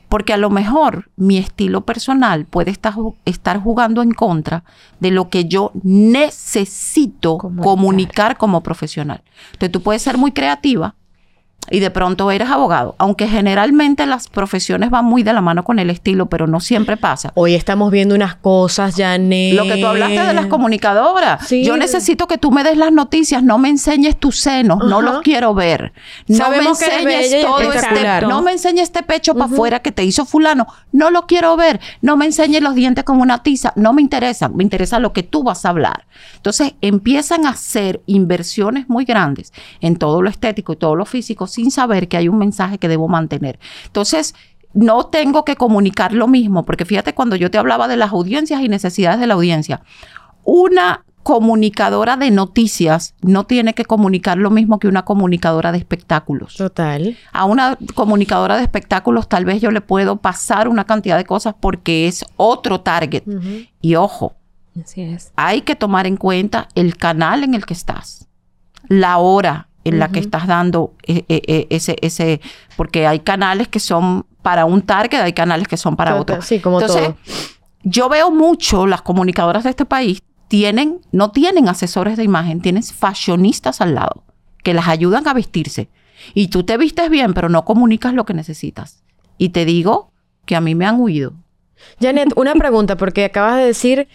Porque a lo mejor mi estilo personal puede estar, estar jugando en contra de lo que yo necesito Comunicar. comunicar. como profesional. Entonces tú puedes ser muy creativa y de pronto eres abogado, aunque generalmente las profesiones van muy de la mano con el estilo, pero no siempre pasa. Hoy estamos viendo unas cosas, Janet. Lo que tú hablaste de las comunicadoras. Sí. Yo necesito que tú me des las noticias, no me enseñes tus senos, no los quiero ver. No Sabemos me enseñes todo este, no me enseñes este pecho para afuera que te hizo fulano, no lo quiero ver. No me enseñes los dientes como una tiza, no me interesa, me interesa lo que tú vas a hablar. Entonces empiezan a hacer inversiones muy grandes en todo lo estético y todo lo físico sin saber que hay un mensaje que debo mantener. Entonces, no tengo que comunicar lo mismo, porque fíjate cuando yo te hablaba de las audiencias y necesidades de la audiencia, una comunicadora de noticias no tiene que comunicar lo mismo que una comunicadora de espectáculos. Total. A una comunicadora de espectáculos tal vez yo le puedo pasar una cantidad de cosas porque es otro target. Y ojo, Así es. hay que tomar en cuenta el canal en el que estás, la hora en la que estás dando eh, eh, eh, ese, ese, porque hay canales que son para un target, hay canales que son para otro. Sí, como Entonces, todo. yo veo mucho las comunicadoras de este país tienen, no tienen asesores de imagen, tienen fashionistas al lado que las ayudan a vestirse. Y tú te vistes bien, pero no comunicas lo que necesitas. Y te digo que a mí me han huido. Janet, una pregunta, porque acabas de decir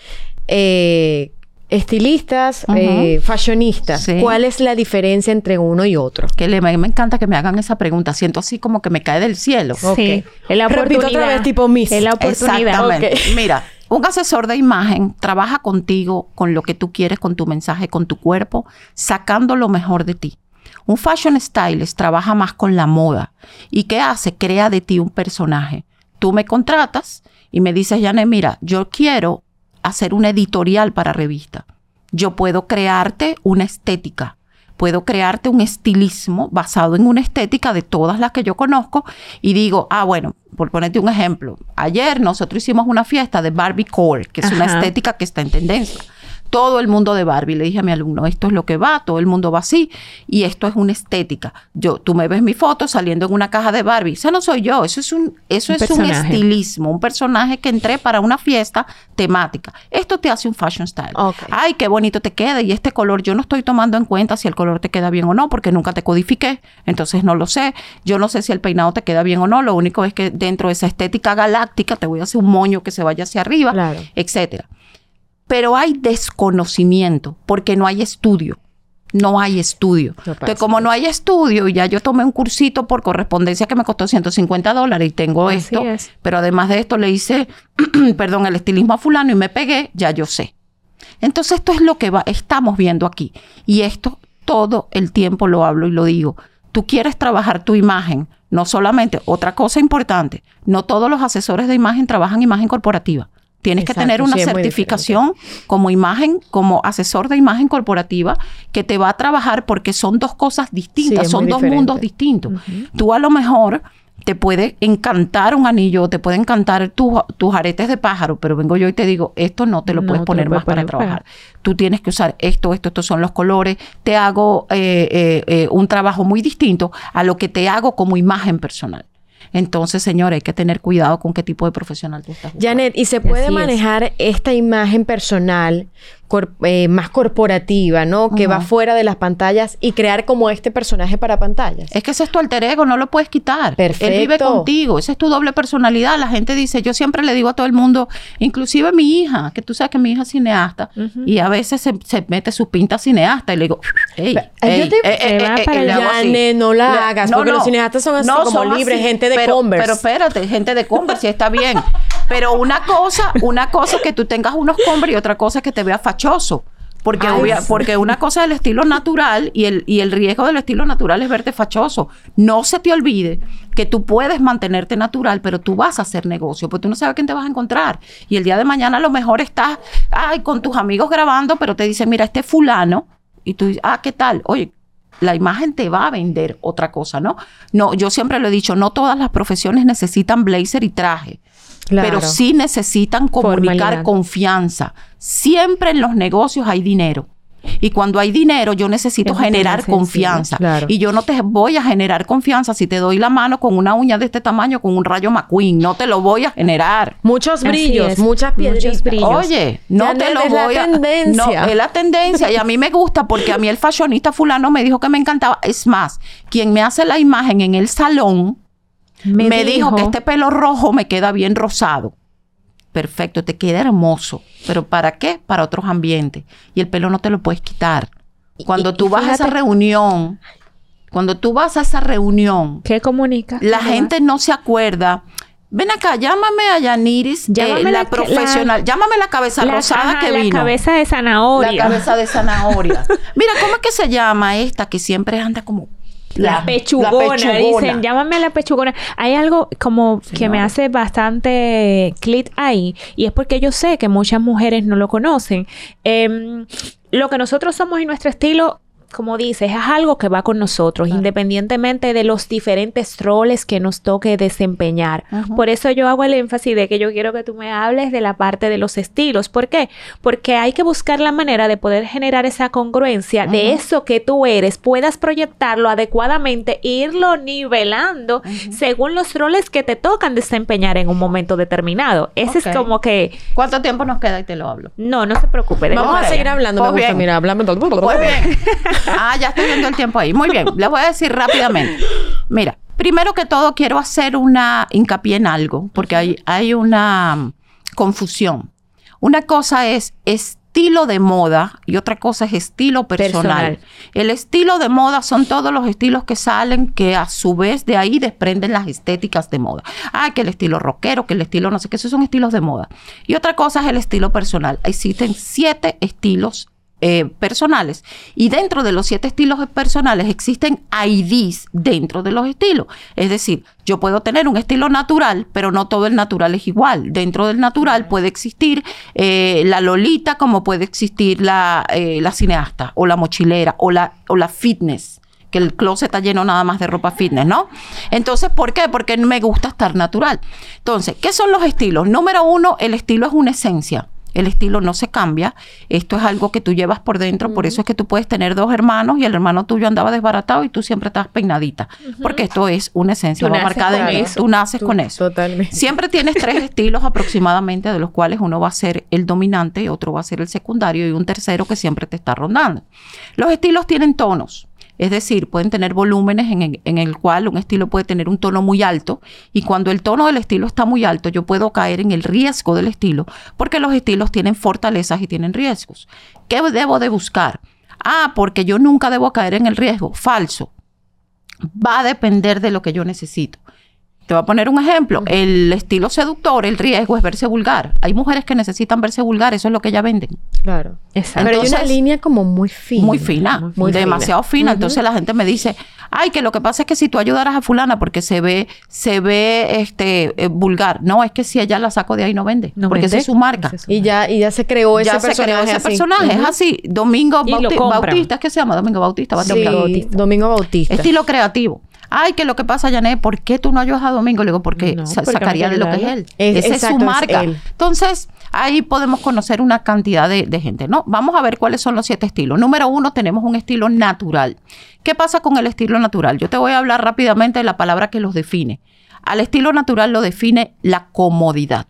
eh, estilistas, eh, fashionistas. Sí. ¿Cuál es la diferencia entre uno y otro? Que le, me, me encanta que me hagan esa pregunta. Siento así como que me cae del cielo. Sí. Es la Repito otra vez, tipo Miss. Es la oportunidad. Exactamente. Mira, un asesor de imagen trabaja contigo con lo que tú quieres, con tu mensaje, con tu cuerpo, sacando lo mejor de ti. Un fashion stylist trabaja más con la moda. ¿Y qué hace? Crea de ti un personaje. Tú me contratas y me dices, Janet, mira, yo quiero hacer una editorial para revista. Yo puedo crearte una estética. Puedo crearte un estilismo basado en una estética de todas las que yo conozco y digo, ah, bueno, por ponerte un ejemplo, ayer nosotros hicimos una fiesta de Barbie Core, que es una estética que está en tendencia. Todo el mundo de Barbie, le dije a mi alumno, esto es lo que va, todo el mundo va así y esto es una estética. Yo, tú me ves mi foto saliendo en una caja de Barbie, esa no soy yo, eso es un, eso Un es un estilismo, un personaje que entré para una fiesta temática. Esto te hace un fashion style. Ay, qué bonito te queda y este color yo no estoy tomando en cuenta si el color te queda bien o no porque nunca te codifiqué, entonces no lo sé. Yo no sé si el peinado te queda bien o no, lo único es que dentro de esa estética galáctica te voy a hacer un moño que se vaya hacia arriba, Claro. etcétera. Pero hay desconocimiento porque no hay estudio. No hay estudio. No Entonces, como no hay estudio, y ya yo tomé un cursito por correspondencia que me costó 150 dólares y tengo Así esto, es. pero además de esto le hice, perdón, el estilismo a fulano y me pegué, ya yo sé. Entonces esto es lo que va, estamos viendo aquí. Y esto todo el tiempo lo hablo y lo digo. Tú quieres trabajar tu imagen, no solamente, otra cosa importante, no todos los asesores de imagen trabajan imagen corporativa. Tienes que tener una sí, certificación como imagen, como asesor de imagen corporativa, que te va a trabajar porque son dos cosas distintas, Sí, son dos mundos distintos. Tú a lo mejor te puede encantar un anillo, te puede encantar tus, tus aretes de pájaro, pero vengo yo y te digo, esto no te lo No puedes lo poner puedes más para trabajar. Tú tienes que usar esto, esto, estos son los colores. Te hago eh, eh, eh, un trabajo muy distinto a lo que te hago como imagen personal. Entonces, señores, hay que tener cuidado con qué tipo de profesional tú estás buscando. Janet, ¿y se puede Así es. manejar esta imagen personal cor- eh, más corporativa, ¿no? Que va fuera de las pantallas y crear como este personaje para pantallas. Es que ese es tu alter ego, no lo puedes quitar. Él vive Perfecto. contigo, esa es tu doble personalidad. La gente dice, yo siempre le digo a todo el mundo, inclusive a mi hija, que tú sabes que mi hija es cineasta, y a veces se, se mete su pinta cineasta y le digo, hey, ay, yo te- va para así. Janet, no la hagas, porque los cineastas son así como libres, gente de pero, Converse. Pero espérate, gente de Converse, sí está bien. Pero una cosa, una cosa es que tú tengas unos Converse y otra cosa es que te veas fachoso. Porque, Ay, obvia- sí. porque una cosa es el estilo natural y el, y el riesgo del estilo natural es verte fachoso. No se te olvide que tú puedes mantenerte natural, pero tú vas a hacer negocio, porque tú no sabes quién te vas a encontrar. Y el día de mañana a lo mejor estás ay, con tus amigos grabando, pero te dicen, mira, este fulano, y tú dices, ah, ¿qué tal? Oye, la imagen te va a vender otra cosa, ¿no? No, yo siempre lo he dicho, no todas las profesiones necesitan blazer y traje. Claro. Pero sí necesitan comunicar Formalidad. confianza. Siempre en los negocios hay dinero. Y cuando hay dinero, yo necesito Es generar confianza. claro. Y yo no te voy a generar confianza si te doy la mano con una uña de este tamaño, con un rayo McQueen. No te lo voy a generar. Muchos brillos, muchas piedritas. brillos. Oye, no te lo es la voy a. tendencia. No, es la tendencia. Y a mí me gusta porque a mí el fashionista fulano me dijo que me encantaba. Es más, quien me hace la imagen en el salón me, dijo, que este pelo rojo me queda bien rosado. Perfecto, te queda hermoso. ¿Pero para qué? Para otros ambientes. Y el pelo no te lo puedes quitar. Cuando y tú vas a esa reunión, cuando tú vas a esa reunión, ¿Qué comunica? la gente no se acuerda. Ven acá, llámame a Yaniris, eh, Llámame la, la profesional. la- llámame la cabeza La- rosada ajá, que la vino. cabeza de zanahoria. La cabeza de zanahoria. Mira, ¿cómo es que se llama esta que siempre anda como... La, pechugona, dicen, llámame a la pechugona. Hay algo como que me hace bastante clic ahí, y es porque yo sé que muchas mujeres no lo conocen. Em, lo que nosotros somos y nuestro estilo, como dices, es algo que va con nosotros, independientemente de los diferentes roles que nos toque desempeñar. Por eso yo hago el énfasis de que yo quiero que tú me hables de la parte de los estilos. ¿Por qué? Porque hay que buscar la manera de poder generar esa congruencia de eso que tú eres, puedas proyectarlo adecuadamente e irlo nivelando según los roles que te tocan desempeñar en un momento determinado. Ese es como que, ¿Cuánto tiempo nos queda y te lo hablo? no, no se preocupe. Vamos a seguir hablando. Pues me gusta, bien. mira, hablame. Muy bien. Ah, ya estoy viendo el tiempo ahí. Muy bien. Les voy a decir rápidamente. Mira, primero que todo quiero hacer una hincapié en algo, porque hay, hay una mm, confusión. Una cosa es estilo de moda y otra cosa es estilo personal. Personal. El estilo de moda son todos los estilos que salen que a su vez de ahí desprenden las estéticas de moda. Ah, que el estilo rockero, que el estilo no sé qué, esos son estilos de moda. Y otra cosa es el estilo personal. Existen siete estilos eh, personales. Y dentro de los siete estilos personales existen IDs dentro de los estilos. Es decir, yo puedo tener un estilo natural, pero no todo el natural es igual. Dentro del natural puede existir eh, la lolita como puede existir la, eh, la cineasta o la mochilera o la, o la fitness que el closet está lleno nada más de ropa fitness, ¿no? Entonces, ¿por qué? Porque me gusta estar natural. Entonces, ¿qué son los estilos? Número uno, el estilo es una esencia. El estilo no se cambia. Esto es algo que tú llevas por dentro. Por eso es que tú puedes tener dos hermanos y el hermano tuyo andaba desbaratado y tú siempre estás peinadita. Porque esto es una esencia. Va marcada en eso. Tú naces Tú- con eso. Totalmente. Siempre tienes tres estilos aproximadamente, de los cuales uno va a ser el dominante, otro va a ser el secundario y un tercero que siempre te está rondando. Los estilos tienen tonos. Es decir, pueden tener volúmenes en el, cual un estilo puede tener un tono muy alto y cuando el tono del estilo está muy alto, yo puedo caer en el riesgo del estilo porque los estilos tienen fortalezas y tienen riesgos. ¿Qué debo de buscar? Ah, porque yo nunca debo caer en el riesgo. Falso. Va a depender de lo que yo necesito. Te voy a poner un ejemplo. El estilo seductor, el riesgo es verse vulgar. Hay mujeres que necesitan verse vulgar, eso es lo que ellas venden. Claro. Exacto. Pero hay una línea como muy fina. muy fina, Muy demasiado fina. fina. Entonces la gente me dice, Ay, que lo que pasa es que si tú ayudaras a fulana porque se ve, se ve este eh, vulgar. No, es que si ella la saco de ahí no vende. No porque vende. esa es su marca. Es Y ya, y ya se creó ese ya se personaje creó ese así. personaje. Es así. Domingo Bauti-. Bautista, ¿es que se llama? Domingo Bautista. Sí, Bautista. Bautista. Domingo Bautista. Estilo creativo. Ay, que lo que pasa, Janet, ¿por qué tú no ayudas a Domingo? Le digo, porque No, porque sacaría de lo que es él. Es- Esa es su marca. Entonces, ahí podemos conocer una cantidad de, de gente, ¿no? Vamos a ver cuáles son los siete estilos. Número uno, tenemos un estilo natural. ¿Qué pasa con el estilo natural? Yo te voy a hablar rápidamente de la palabra que los define. Al estilo natural lo define la comodidad.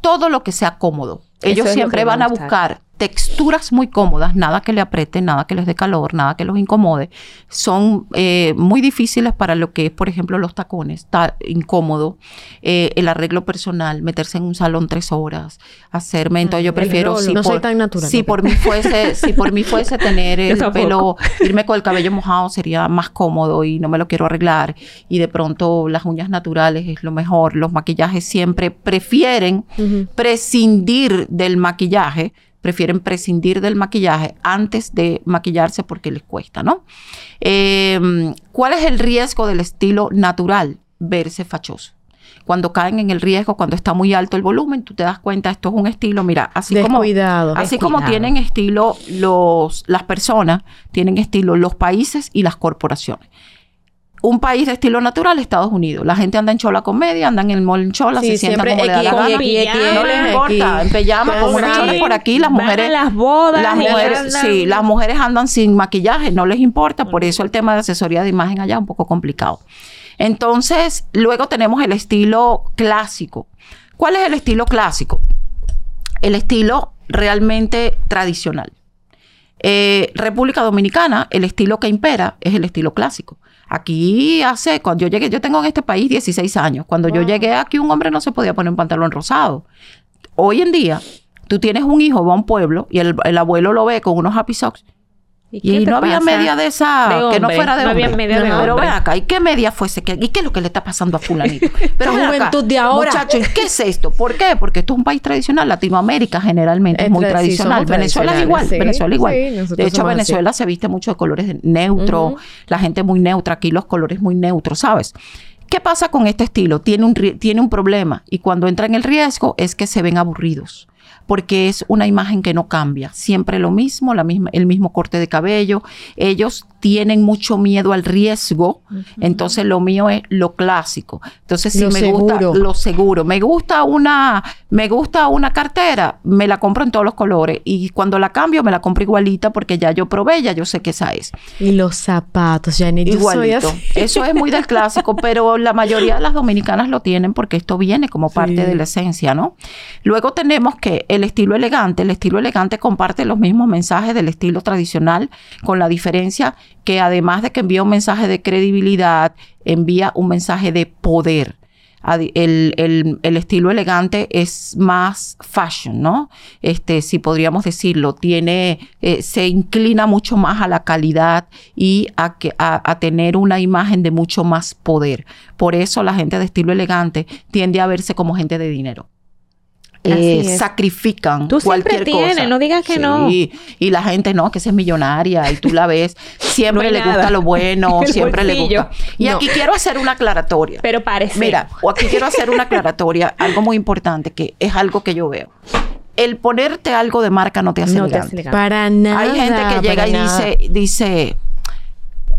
Todo lo que sea cómodo. Ellos siempre van a buscar texturas muy cómodas, nada que le apriete, nada que les dé calor, nada que los incomode. Son eh, muy difíciles para lo que es, por ejemplo, los tacones. Está incómodo. Eh, el arreglo personal, meterse en un salón tres horas, hacerme. Entonces yo el prefiero rolo. si No por, soy tan natural, Si por mí fuese, si por mí fuese tener el pelo, irme con el cabello mojado sería más cómodo y no me lo quiero arreglar. Y de pronto las uñas naturales es lo mejor. Los maquillajes siempre prefieren prescindir del maquillaje, prefieren prescindir del maquillaje antes de maquillarse porque les cuesta, ¿no? Eh, ¿Cuál es el riesgo del estilo natural? Verse fachoso. Cuando caen en el riesgo, cuando está muy alto el volumen, tú te das cuenta, esto es un estilo, mira, así como Descuidado. Como tienen estilo los, las personas, tienen estilo los países y las corporaciones. Un país de estilo natural, Estados Unidos. La gente anda en chola con media, andan en el mall en chola, Sí, se sientan como le da la gana. No les importa, en pijama, con unas cholas por aquí, las mujeres... las bodas. Las mujeres, andan- sí, las mujeres andan sin maquillaje, no les importa, por eso el tema de asesoría de imagen allá es un poco complicado. Entonces, luego tenemos el estilo clásico. ¿Cuál es el estilo clásico? El estilo realmente tradicional. Eh, República Dominicana, el estilo que impera es el estilo clásico. Aquí hace, cuando yo llegué, yo tengo en este país 16 años. Cuando yo llegué aquí, un hombre no se podía poner un pantalón rosado. Hoy en día, tú tienes un hijo, va a un pueblo y el, el abuelo lo ve con unos happy socks. Y, no había media de esa De que no hombre, fuera de no había hombre. media de Pero hombre. ve acá, ¿y qué media fuese? ¿Qué- ¿Y qué es lo que le está pasando a fulanito? Pero ven acá, juventud de ahora. Muchacho, ¿y qué es esto? ¿Por qué? Porque esto es un país tradicional. Latinoamérica generalmente es, muy sí, tradicional. Venezuela es igual. sí. Venezuela igual. Sí, de hecho, así. Venezuela se viste mucho de colores neutros. La gente muy neutra. Aquí los colores muy neutros, ¿sabes? ¿Qué pasa con este estilo? Tiene un, tiene un problema y cuando entra en el riesgo es que se ven aburridos porque es una imagen que no cambia, siempre lo mismo, la misma, el mismo corte de cabello. Ellos tienen mucho miedo al riesgo, entonces lo mío es lo clásico. Entonces si Lo me seguro. gusta lo seguro, me gusta una me gusta una cartera, me la compro en todos los colores y cuando la cambio me la compro igualita porque ya yo probé, ya yo sé que esa es. Y los zapatos, Janet. Yo soy Igualito. así. Eso es muy del clásico, pero la mayoría de las dominicanas lo tienen porque esto viene como parte Sí. de la esencia, ¿no? Luego tenemos que el estilo elegante, el estilo elegante comparte los mismos mensajes del estilo tradicional, con la diferencia que además de que envía un mensaje de credibilidad, envía un mensaje de poder. El, estilo elegante es más fashion, ¿no? Este, si podríamos decirlo, tiene, eh, se inclina mucho más a la calidad y a, que, a tener una imagen de mucho más poder. Por eso la gente de estilo elegante tiende a verse como gente de dinero. Eh, sacrifican Tú siempre cualquier cosa. tienes, no digas que no. Sí, y la gente no, que esa es millonaria y tú la ves, siempre No le nada. gusta lo bueno, siempre le bolsillo. gusta. Y No. aquí quiero hacer una aclaratoria. Pero parece. Mira, o aquí quiero hacer una aclaratoria, algo muy importante, que es algo que yo veo. El ponerte algo de marca no te hace no te hace. Para nada. Hay gente que llega y nada. dice, dice,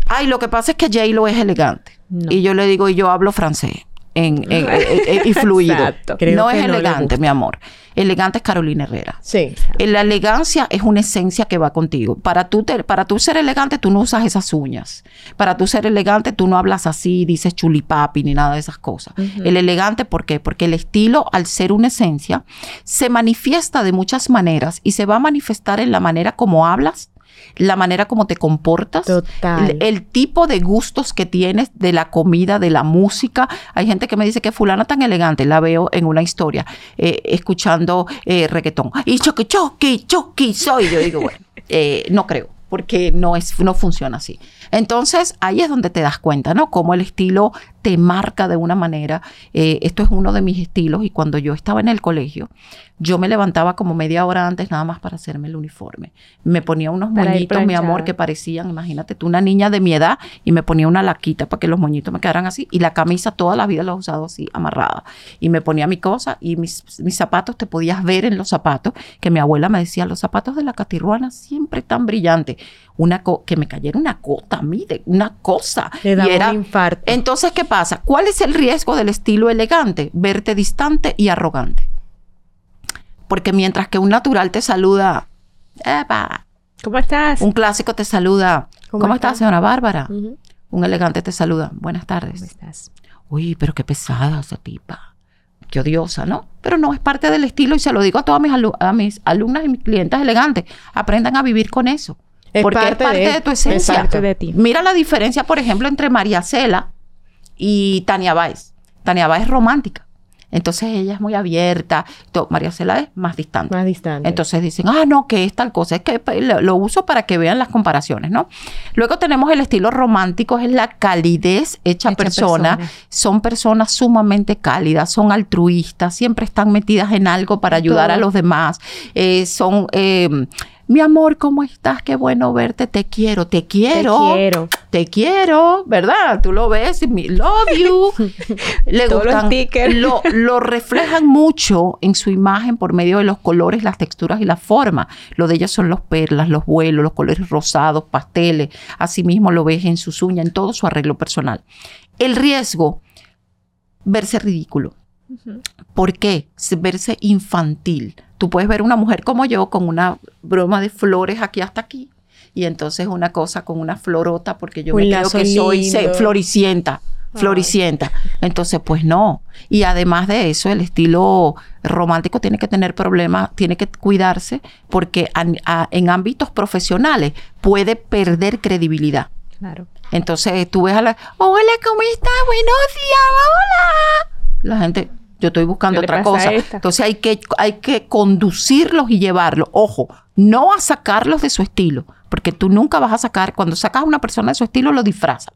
ay, lo que pasa es que J-Lo es elegante. No. Y yo le digo, y yo hablo francés. En, en- en- en- y fluido. Exacto. Creo no que es no elegante, mi amor. Elegante es Carolina Herrera. Sí. La elegancia es una esencia que va contigo. Para tú, te- para tú ser elegante, tú no usas esas uñas. Para tú ser elegante, tú no hablas así, dices chulipapi ni nada de esas cosas. El elegante, ¿por qué? Porque el estilo, al ser una esencia, se manifiesta de muchas maneras y se va a manifestar en la manera como hablas, la manera como te comportas, Total. el, el tipo de gustos que tienes de la comida, de la música. Hay gente que me dice que fulana tan elegante, la veo en una historia, eh, escuchando eh, reggaetón. Y choque, choque, choque, soy. Yo digo, bueno, eh, no creo. Porque no, es, no funciona así. Entonces, ahí es donde te das cuenta, ¿no? Cómo el estilo te marca de una manera. Eh, esto es uno de mis estilos y cuando yo estaba en el colegio, yo me levantaba como media hora antes nada más para hacerme el uniforme. Me ponía unos moñitos, mi amor, que parecían, imagínate tú, una niña de mi edad y me ponía una laquita para que los moñitos me quedaran así y la camisa toda la vida la he usado así, amarrada. Y me ponía mi cosa y mis, mis zapatos, te podías ver en los zapatos, que mi abuela me decía, los zapatos de la catirruana siempre tan brillantes. Una que me cayera una cota a mí, de una cosa. y era, un infarto. Entonces, ¿qué pasa? ¿Cuál es el riesgo del estilo elegante? Verte distante y arrogante. Porque mientras que un natural te saluda, ¡Epa! ¿Cómo estás? Un clásico te saluda, ¿cómo, estás, señora Bárbara? Un elegante te saluda, buenas tardes. ¿Cómo estás? Uy, pero qué pesada esa tipa. Qué odiosa, ¿no? Pero no es parte del estilo y se lo digo a todas mis, a mis alumnas y mis clientes elegantes. Aprendan a vivir con eso. Porque es parte de, tu esencia. Es parte de ti. Mira la diferencia, por ejemplo, entre María Cela y Tania Báez. Tania Báez es romántica. Entonces ella es muy abierta. María Cela es más distante. Más distante. Entonces dicen, ah, no, que es tal cosa. Es que pues, lo, uso para que vean las comparaciones, ¿no? Luego tenemos el estilo romántico, es la calidez hecha, persona. Son personas sumamente cálidas, son altruistas, siempre están metidas en algo para ayudar a los demás. Eh, son... Eh, mi amor, ¿cómo estás? Qué bueno verte, te quiero, te quiero. Te quiero. Te quiero, ¿verdad? Tú lo ves, love you. Le gustan, lo, lo reflejan mucho en su imagen por medio de los colores, las texturas y la forma. Lo de ellos son los perlas, los vuelos, los colores rosados, pasteles. Asimismo lo ves en sus uñas, en todo su arreglo personal. El riesgo, verse ridículo. ¿Por qué? Verse infantil tú puedes ver una mujer como yo con una broma de flores aquí hasta aquí y entonces una cosa con una florota porque yo me creo que soy floricienta. Floricienta. Entonces, pues no. Y además de eso, el estilo romántico tiene que tener problemas, tiene que cuidarse, porque en ámbitos profesionales puede perder credibilidad. Claro. Entonces tú ves a la, hola, ¿cómo estás? Buenos días, hola. La gente, yo estoy buscando otra cosa. Entonces hay que, hay que conducirlos y llevarlos. Ojo, no a sacarlos de su estilo, porque tú nunca vas a sacar, cuando sacas a una persona de su estilo, lo disfraza.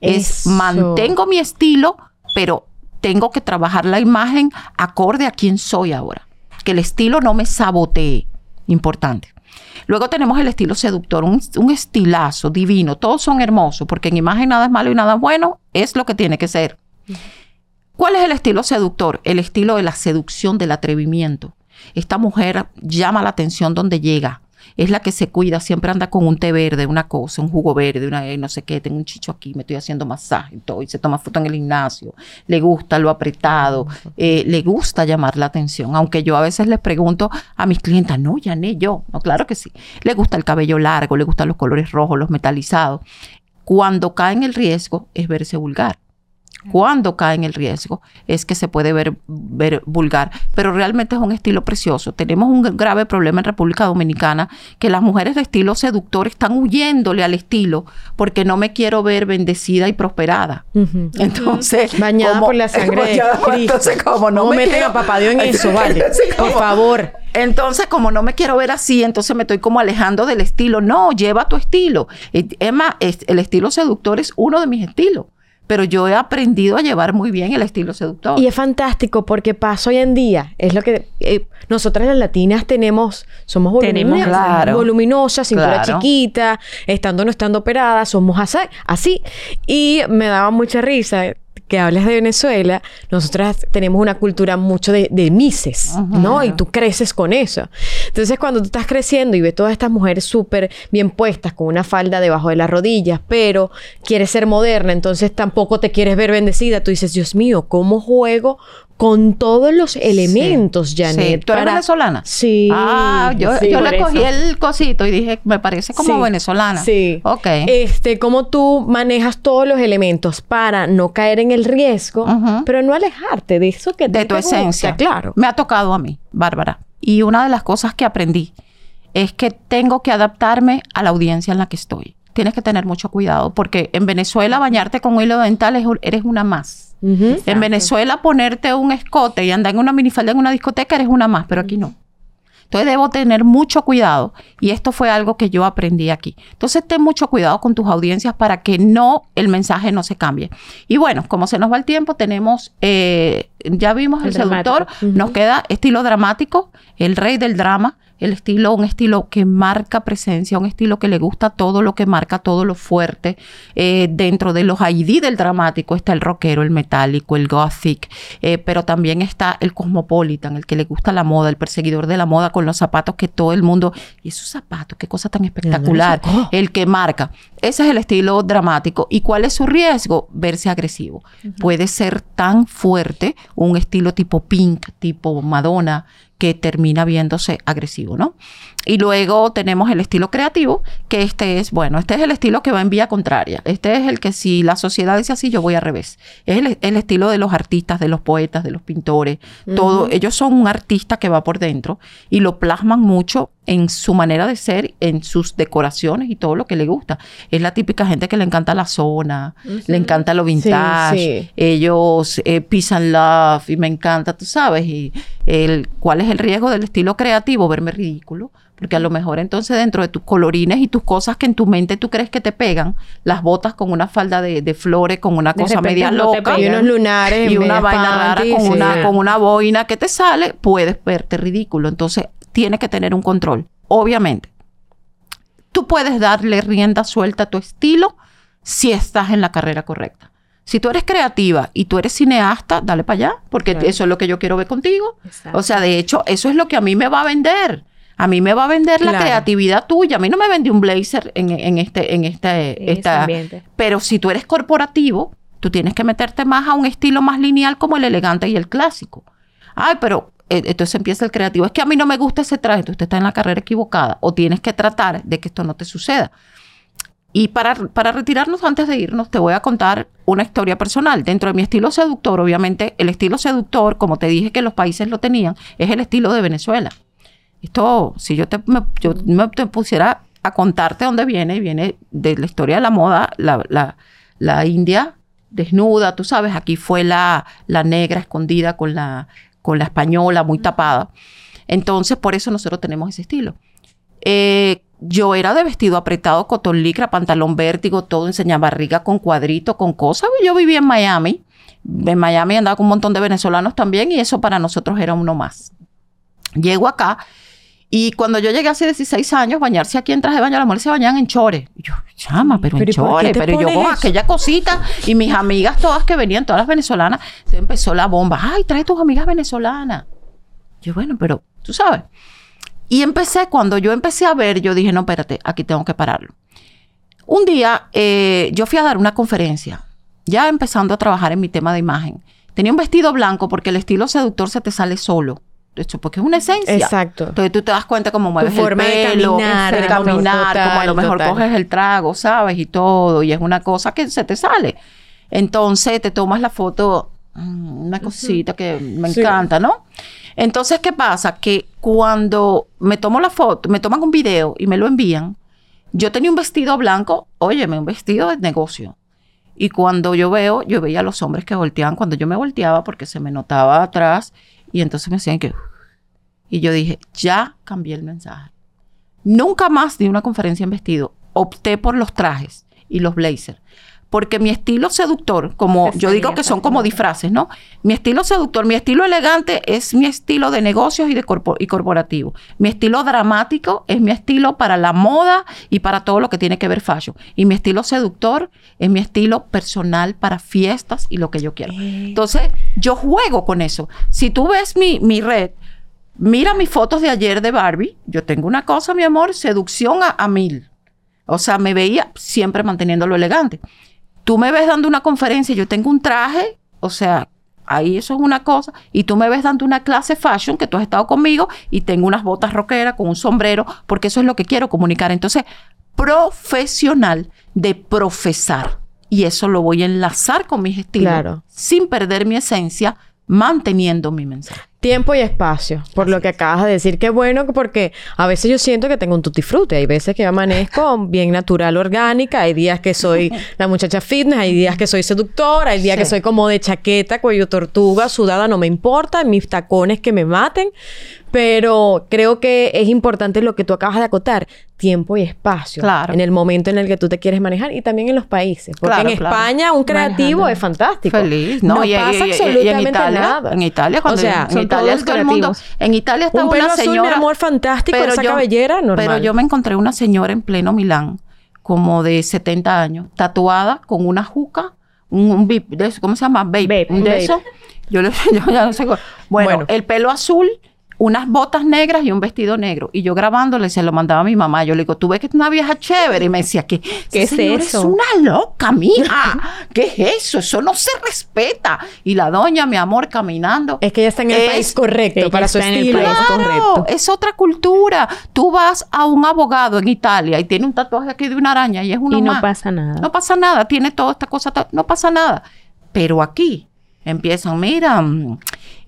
Es mantengo mi estilo, pero tengo que trabajar la imagen acorde a quién soy ahora. Que el estilo no me sabotee. Importante. Luego tenemos el estilo seductor, un, estilazo divino. Todos son hermosos, porque en imagen nada es malo y nada es bueno, es lo que tiene que ser. ¿Cuál es el estilo seductor? El estilo de la seducción, del atrevimiento. Esta mujer llama la atención donde llega. Es la que se cuida, siempre anda con un té verde, una cosa, un jugo verde, una no sé qué, tengo un chicho aquí, me estoy haciendo masaje todo, y se toma foto en el gimnasio. Le gusta lo apretado, eh, le gusta llamar la atención. Aunque yo a veces les pregunto a mis clientes, no, ya ni yo. No, claro que sí. Le gusta el cabello largo, le gustan los colores rojos, los metalizados. Cuando cae en el riesgo es verse vulgar cuando cae en el riesgo, es que se puede ver, ver vulgar. Pero realmente es un estilo precioso. Tenemos un grave problema en República Dominicana que las mujeres de estilo seductor están huyéndole al estilo porque no me quiero ver bendecida y prosperada. Entonces, bañada por la sangre de Entonces, como no, me meten a papá Dios en eso, vale. por favor. Entonces, como no me quiero ver así, entonces me estoy como alejando del estilo. No, lleva tu estilo. Emma, el estilo seductor es uno de mis estilos pero yo he aprendido a llevar muy bien el estilo seductor. Y es fantástico porque pasa hoy en día, es lo que eh, nosotras las latinas tenemos, somos voluminosas, claro, voluminosas cintura chiquita, estando no estando operadas, somos así, así. Y me daba mucha risa que hablas de Venezuela, nosotras tenemos una cultura mucho de, mises, ¿no? Y tú creces con eso. Entonces, cuando tú estás creciendo y ves todas estas mujeres súper bien puestas, con una falda debajo de las rodillas, pero quieres ser moderna, entonces tampoco te quieres ver bendecida, tú dices, Dios mío, ¿cómo juego con todos los elementos, Janet. ¿Tú eres venezolana? Sí. Ah, yo, yo le cogí el cosito y dije, me parece como venezolana. Sí. Ok. Este, cómo tú manejas todos los elementos para no caer en el riesgo, pero no alejarte de eso que te De tu esencia. claro. Me ha tocado a mí, Bárbara. Y una de las cosas que aprendí es que tengo que adaptarme a la audiencia en la que estoy. Tienes que tener mucho cuidado porque en Venezuela bañarte con hilo dental eres una más en Venezuela ponerte un escote y andar en una minifalda en una discoteca eres una más, pero aquí no. Entonces debo tener mucho cuidado y esto fue algo que yo aprendí aquí. Entonces ten mucho cuidado con tus audiencias para que no, el mensaje no se cambie. Y bueno, como se nos va el tiempo, tenemos, eh, ya vimos el, seductor, nos queda estilo dramático, el rey del drama el estilo, un estilo que marca presencia, un estilo que le gusta todo lo que marca, todo lo fuerte. Eh, dentro de los ID del dramático está el rockero, el metálico, el gothic, eh, pero también está el cosmopolitan, el que le gusta la moda, el perseguidor de la moda con los zapatos que todo el mundo, y esos zapatos, qué cosa tan espectacular, el que marca. Ese es el estilo dramático. ¿Y cuál es su riesgo? Verse agresivo. Puede ser tan fuerte un estilo tipo pink, tipo Madonna, que termina viéndose agresivo, ¿no? Y luego tenemos el estilo creativo, que este es, bueno, este es el estilo que va en vía contraria. Este es el que si la sociedad dice así, yo voy al revés. Es el, estilo de los artistas, de los poetas, de los pintores, todo. Ellos son un artista que va por dentro y lo plasman mucho en su manera de ser, en sus decoraciones y todo lo que le gusta. Es la típica gente que le encanta la zona, le encanta lo vintage, ellos eh, pisan love y me encanta, tú sabes, y el, cuál es el riesgo del estilo creativo, verme ridículo porque a lo mejor entonces dentro de tus colorines y tus cosas que en tu mente tú crees que te pegan, las botas con una falda de, flores, con una cosa media loca. Y unos lunares. Y una vaina rara con, una, con una boina que te sale, puedes verte ridículo. Entonces, tiene que tener un control. Obviamente. Tú puedes darle rienda suelta a tu estilo si estás en la carrera correcta. Si tú eres creativa y tú eres cineasta, dale para allá, porque eso es lo que yo quiero ver contigo. O sea, de hecho, eso es lo que a mí me va a vender. A mí me va a vender la creatividad tuya. A mí no me vende un blazer en, este, en este, esta, Pero si tú eres corporativo, tú tienes que meterte más a un estilo más lineal como el elegante y el clásico. Ay, pero eh, entonces empieza el creativo. Es que a mí no me gusta ese traje. Usted está en la carrera equivocada o tienes que tratar de que esto no te suceda. Y para, para retirarnos antes de irnos, te voy a contar una historia personal. Dentro de mi estilo seductor, obviamente, el estilo seductor, como te dije que los países lo tenían, es el estilo de Venezuela. Esto, si yo te, me, pusiera a contarte dónde viene, viene de la historia de la moda, la, India desnuda, tú sabes, aquí fue la, la negra escondida con la, con la española muy tapada. Entonces, por eso nosotros tenemos ese estilo. Eh, yo era de vestido apretado, cotón licra, pantalón vértigo, todo enseñaba barriga con cuadrito, con cosas. Yo vivía en Miami. En Miami andaba con un montón de venezolanos también y eso para nosotros era uno más. Llego acá y cuando yo llegué hace 16 años, bañarse aquí en traje de baño, las mujeres se bañaban en chores. Y yo, llama, pero, en chores. Pero yo con aquella cosita y mis amigas todas que venían, todas las venezolanas, se empezó la bomba. Ay, trae tus amigas venezolanas. Yo, bueno, pero tú sabes. Y empecé, cuando yo empecé a ver, yo dije, no, espérate, aquí tengo que pararlo. Un día eh, yo fui a dar una conferencia, ya empezando a trabajar en mi tema de imagen. Tenía un vestido blanco porque el estilo seductor se te sale solo hecho porque es una esencia. Exacto. Entonces tú te das cuenta cómo mueves el pelo, de caminar, de caminar como a lo mejor coges el trago, ¿sabes? Y todo, y es una cosa que se te sale. Entonces te tomas la foto, mm, una cosita que me encanta, ¿no? Entonces, ¿qué pasa? Que cuando me tomo la foto, me toman un video y me lo envían, yo tenía un vestido blanco, óyeme, un vestido de negocio. Y cuando yo veo, yo veía a los hombres que volteaban, cuando yo me volteaba porque se me notaba atrás, y entonces me decían que... Y yo dije, ya cambié el mensaje. Nunca más di una conferencia en vestido. Opté por los trajes y los blazers porque mi estilo seductor, como yo digo que son como disfraces, ¿no? Mi estilo seductor, mi estilo elegante es mi estilo de negocios y, de y corporativo. Mi estilo dramático es mi estilo para la moda y para todo lo que tiene que ver fashion. Y mi estilo seductor es mi estilo personal para fiestas y lo que yo quiero. Entonces, yo juego con eso. Si tú ves mi, mi red, mira mis fotos de ayer de Barbie. Yo tengo una cosa, mi amor, seducción a, a mil. O sea, me veía siempre manteniéndolo elegante tú me ves dando una conferencia, yo tengo un traje, o sea, ahí eso es una cosa, y tú me ves dando una clase fashion, que tú has estado conmigo, y tengo unas botas rockeras con un sombrero, porque eso es lo que quiero comunicar. Entonces, profesional de profesar. Y eso lo voy a enlazar con mis estilos, sin perder mi esencia, manteniendo mi mensaje. Tiempo y espacio, por lo que acabas de decir. Qué bueno, porque a veces yo siento que tengo un tutti frutti. Hay veces que amanezco bien natural, orgánica. Hay días que soy la muchacha fitness. Hay días que soy seductora. Hay días que soy como de chaqueta, cuello tortuga, sudada. No me importa. Mis tacones que me maten. Pero creo que es importante lo que tú acabas de acotar, tiempo y espacio. Claro. En el momento en el que tú te quieres manejar y también en los países. Porque Claro, en claro. España un creativo Manejando. es fantástico. Feliz. No, y, pasa y- y- y absolutamente en Italia, nada. En Italia, cuando o sea, en son Italia todo el mundo, en Italia estaba un pelo una azul, señora, mi amor, fantástico, esa cabellera, normal. Pero yo me encontré una señora en pleno Milán, como de 70 años, tatuada con una juca, un, un vape, de eso, ¿cómo se llama? Vape, un de eso. Yo, le, yo ya no sé. cómo- Bueno, Bueno. el pelo azul, unas botas negras y un vestido negro. Y yo grabándole, se lo mandaba a mi mamá. Yo le digo, tú ves que es una vieja chévere. Y me decía, ¿qué, ¿Qué es señora eso? Es una loca, mija. ¿Qué es eso? Eso no se respeta. Y la doña, mi amor, caminando. Es que ella está en el Es- país correcto ella para su está en el estilo. país Claro, correcto. es otra cultura. Tú vas a un abogado en Italia y tiene un tatuaje aquí de una araña y es uno Y no más. pasa nada. No pasa nada, tiene toda esta cosa, no pasa nada. Pero aquí empiezan, mira, mm,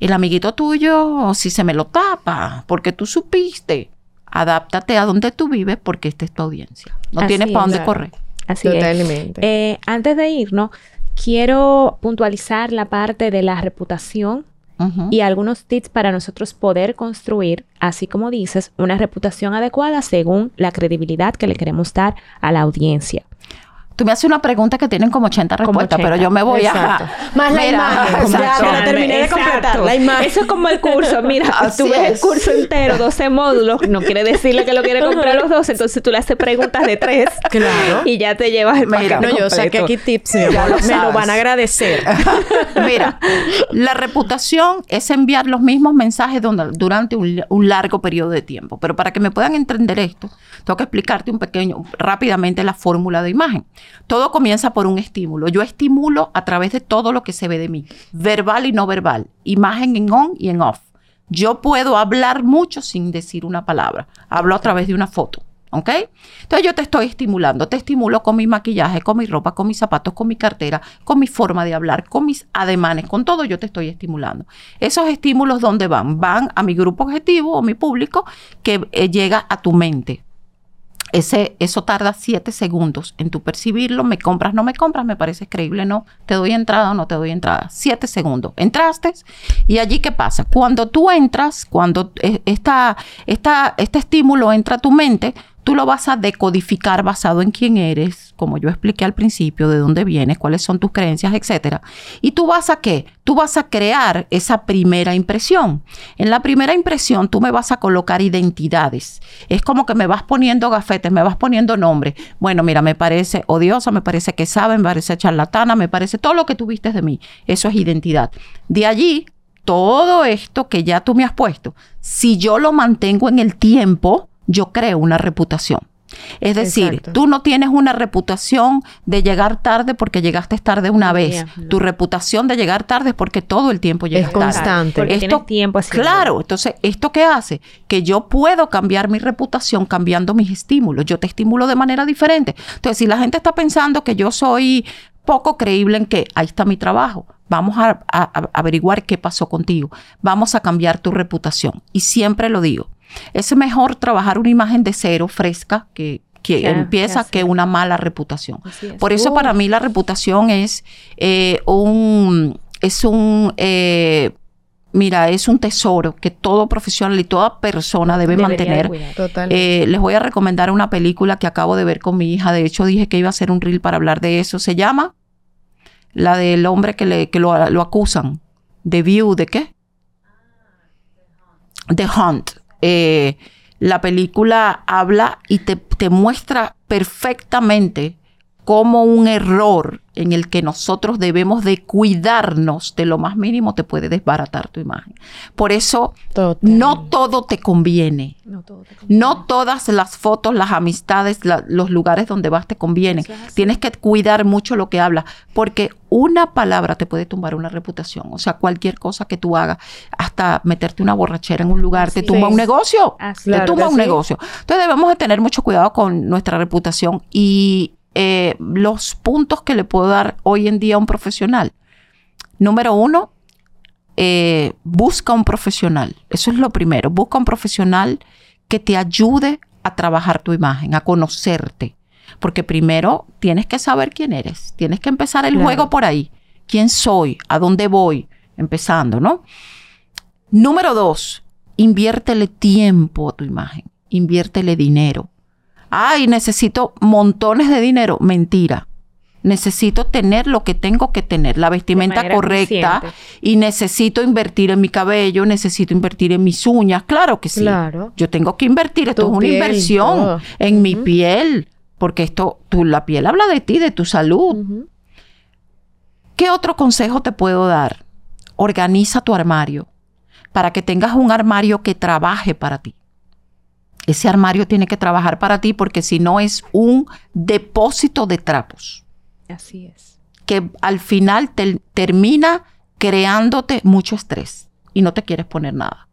el amiguito tuyo, si se me lo tapa, porque tú supiste, adáptate a donde tú vives porque esta es tu audiencia. No Así tienes es, para dónde claro. correr. Así es. Totalmente. Eh, antes de irnos, quiero puntualizar la parte de la reputación y algunos tips para nosotros poder construir, así como dices, una reputación adecuada según la credibilidad que le queremos dar a la audiencia. Tú me haces una pregunta que tienen como 80 Como respuestas, 80. pero yo me voy Exacto. a... Más la Mira, imagen. exacto. Ya, que la terminé de completar. La imagen. Eso es como el curso. Mira, Así tú ves el es. curso entero, 12 módulos. No quiere decirle que lo quiere comprar los dos. Entonces tú le haces preguntas de tres. Claro. Y ya te llevas el Mira, No, yo saqué aquí tips, Ya lo Me lo van a agradecer. Mira, la reputación es enviar los mismos mensajes durante un, un largo periodo de tiempo. Pero para que me puedan entender esto, tengo que explicarte un pequeño, rápidamente la fórmula de imagen. Todo comienza por un estímulo. Yo estimulo a través de todo lo que se ve de mí, verbal y no verbal, imagen en on y en off. Yo puedo hablar mucho sin decir una palabra. Hablo a través de una foto. ¿Ok? Entonces yo te estoy estimulando, te estimulo con mi maquillaje, con mi ropa, con mis zapatos, con mi cartera, con mi forma de hablar, con mis ademanes, con todo yo te estoy estimulando. Esos estímulos, ¿dónde van? Van a mi grupo objetivo o mi público que eh, llega a tu mente. Ese, eso tarda siete segundos en tu percibirlo. Me compras, no me compras, me parece creíble, no. Te doy entrada o no te doy entrada. Siete segundos. Entraste y allí qué pasa. Cuando tú entras, cuando eh, esta, esta, este estímulo entra a tu mente, tú lo vas a decodificar basado en quién eres, como yo expliqué al principio, de dónde vienes, cuáles son tus creencias, etcétera. Y tú vas a qué? Tú vas a crear esa primera impresión. En la primera impresión tú me vas a colocar identidades. Es como que me vas poniendo gafetes, me vas poniendo nombres. Bueno, mira, me parece odiosa, me parece que sabe, me parece charlatana, me parece todo lo que tú viste de mí. Eso es identidad. De allí, todo esto que ya tú me has puesto, si yo lo mantengo en el tiempo, yo creo una reputación. Es decir, Exacto. tú no tienes una reputación de llegar tarde porque llegaste tarde una vez. Yeah. Tu reputación de llegar tarde es porque todo el tiempo llegas Es tarde. constante. Porque Esto- tiempo haciendo. Claro, entonces, ¿esto qué hace? Que yo puedo cambiar mi reputación cambiando mis estímulos. Yo te estimulo de manera diferente. Entonces, si la gente está pensando que yo soy poco creíble en que ahí está mi trabajo, vamos a, a- a averiguar qué pasó contigo. Vamos a cambiar tu reputación. Y siempre lo digo, es mejor trabajar una imagen de cero, fresca, que, que Ya, empieza ya que una mala reputación. Es. Por eso Uh. para mí la reputación es eh, un, es un, eh, mira, es un tesoro que todo profesional y toda persona debe Debería de mantener. Eh, les voy a recomendar una película que acabo de ver con mi hija. De hecho, dije que iba a hacer un reel para hablar de eso. Se llama la del hombre que, le, que lo, lo acusan. The View, ¿de qué? The Hunt. Eh, la película habla y te, te muestra perfectamente cómo un error en el que nosotros debemos de cuidarnos de lo más mínimo te puede desbaratar tu imagen. Por eso Total. no todo te conviene. No, todo te No todas las fotos, las amistades, la- los lugares donde vas te convienen. Tienes que cuidar mucho lo que hablas, porque una palabra te puede tumbar una reputación. O sea, cualquier cosa que tú hagas, hasta meterte una borrachera en un lugar, te tumba es. un negocio. Así te Claro tumba un sí. negocio. Entonces debemos de tener mucho cuidado con nuestra reputación y eh, los puntos que le puedo dar hoy en día a un profesional. Número uno, eh, busca un profesional. Eso es lo primero. Busca un profesional que te ayude a trabajar tu imagen, a conocerte. Porque primero tienes que saber quién eres. Tienes que empezar el Claro. juego por ahí. ¿Quién soy? ¿A dónde voy? Empezando, ¿no? Número dos, inviértele tiempo a tu imagen. Inviértele dinero. Ay, necesito montones de dinero. Mentira. Necesito tener lo que tengo que tener, la vestimenta correcta consciente. y necesito invertir en mi cabello, necesito invertir en mis uñas. Claro que sí. Claro. Yo tengo que invertir, esto Tu es una inversión todo. en mi piel, porque esto, tú, la piel habla de ti, de tu salud. ¿Qué otro consejo te puedo dar? Organiza tu armario para que tengas un armario que trabaje para ti. Ese armario tiene que trabajar para ti porque si no es un depósito de trapos Así es. que al final te- termina creándote mucho estrés y no te quieres poner nada.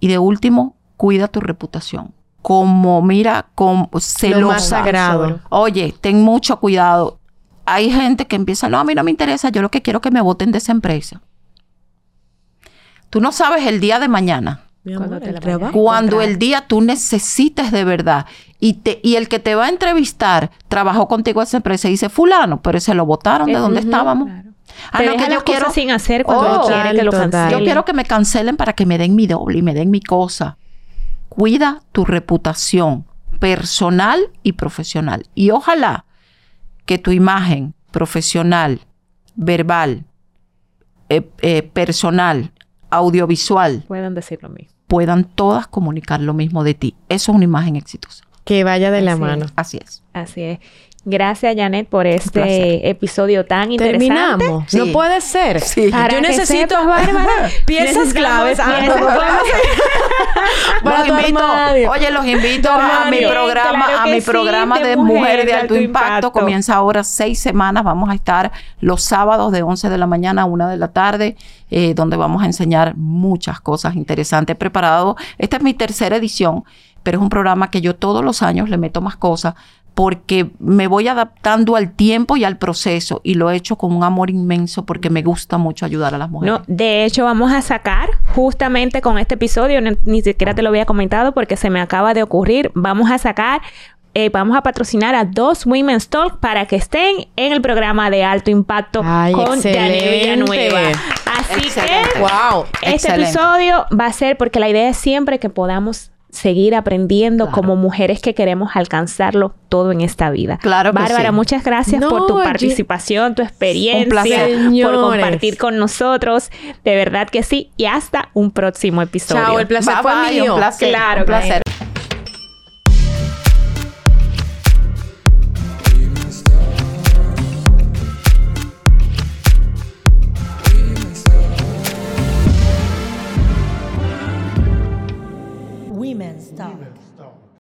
Y de último, cuida tu reputación. Como, mira, con celosa. Lo más sagrado. Oye, ten mucho cuidado. Hay gente que empieza, no, a mí no me interesa, yo lo que quiero es que me voten de esa empresa. Tú no sabes el día de mañana. Mi Cuando amor, te el trabajo. Cuando el día tú necesites de verdad y, te, y el que te va a entrevistar trabajó contigo en esa empresa y dice, fulano, pero se lo votaron de Eh, donde estábamos. Claro. Ah, Te no, que yo quiero, sin hacer cuando Oh, quiere que lo cancelen. yo quiero que me cancelen para que me den mi doble y me den mi cosa. Cuida tu reputación personal y profesional. Y ojalá que tu imagen profesional, verbal, eh, eh, personal, audiovisual, Pueden decir lo mismo. Puedan todas comunicar lo mismo de ti. Eso es una imagen exitosa. Que vaya de la Así mano. Así es. Así es. Gracias, Janet, por este episodio tan interesante. Terminamos. Sí. No puede ser. Sí. Para Yo necesito Bárbara, piezas claves. Ah, piezas no, no, claves. Para Los tu invito, oye, los invito a mi programa, Claro a mi sí, programa de de Mujer Mujer de Alto Alto Impacto. Impacto. Comienza ahora seis semanas. Vamos a estar los sábados de 11 de la mañana a 1 de la tarde, eh, donde vamos a enseñar muchas cosas interesantes. He preparado, esta es mi tercera edición, pero es un programa que yo todos los años le meto más cosas porque me voy adaptando al tiempo y al proceso y lo he hecho con un amor inmenso porque me gusta mucho ayudar a las mujeres. No, de hecho vamos a sacar justamente con este episodio, no- ni siquiera te lo había comentado porque se me acaba de ocurrir, vamos a sacar, eh, vamos a patrocinar a dos Women's Talk para que estén en el programa de alto impacto Ay, con Janet excelente. Villanueva. Así Excelente. que Wow. este Excelente. episodio va a ser porque la idea es siempre que podamos seguir aprendiendo Claro. como mujeres que queremos alcanzarlo todo en esta vida. Claro que Bárbara, sí. muchas gracias No, por tu participación, tu experiencia, placer. por compartir con nosotros. De verdad que sí. Y hasta un próximo episodio. Chao, el placer Bye, fue bye, mío. Un placer. Claro, un claro. placer.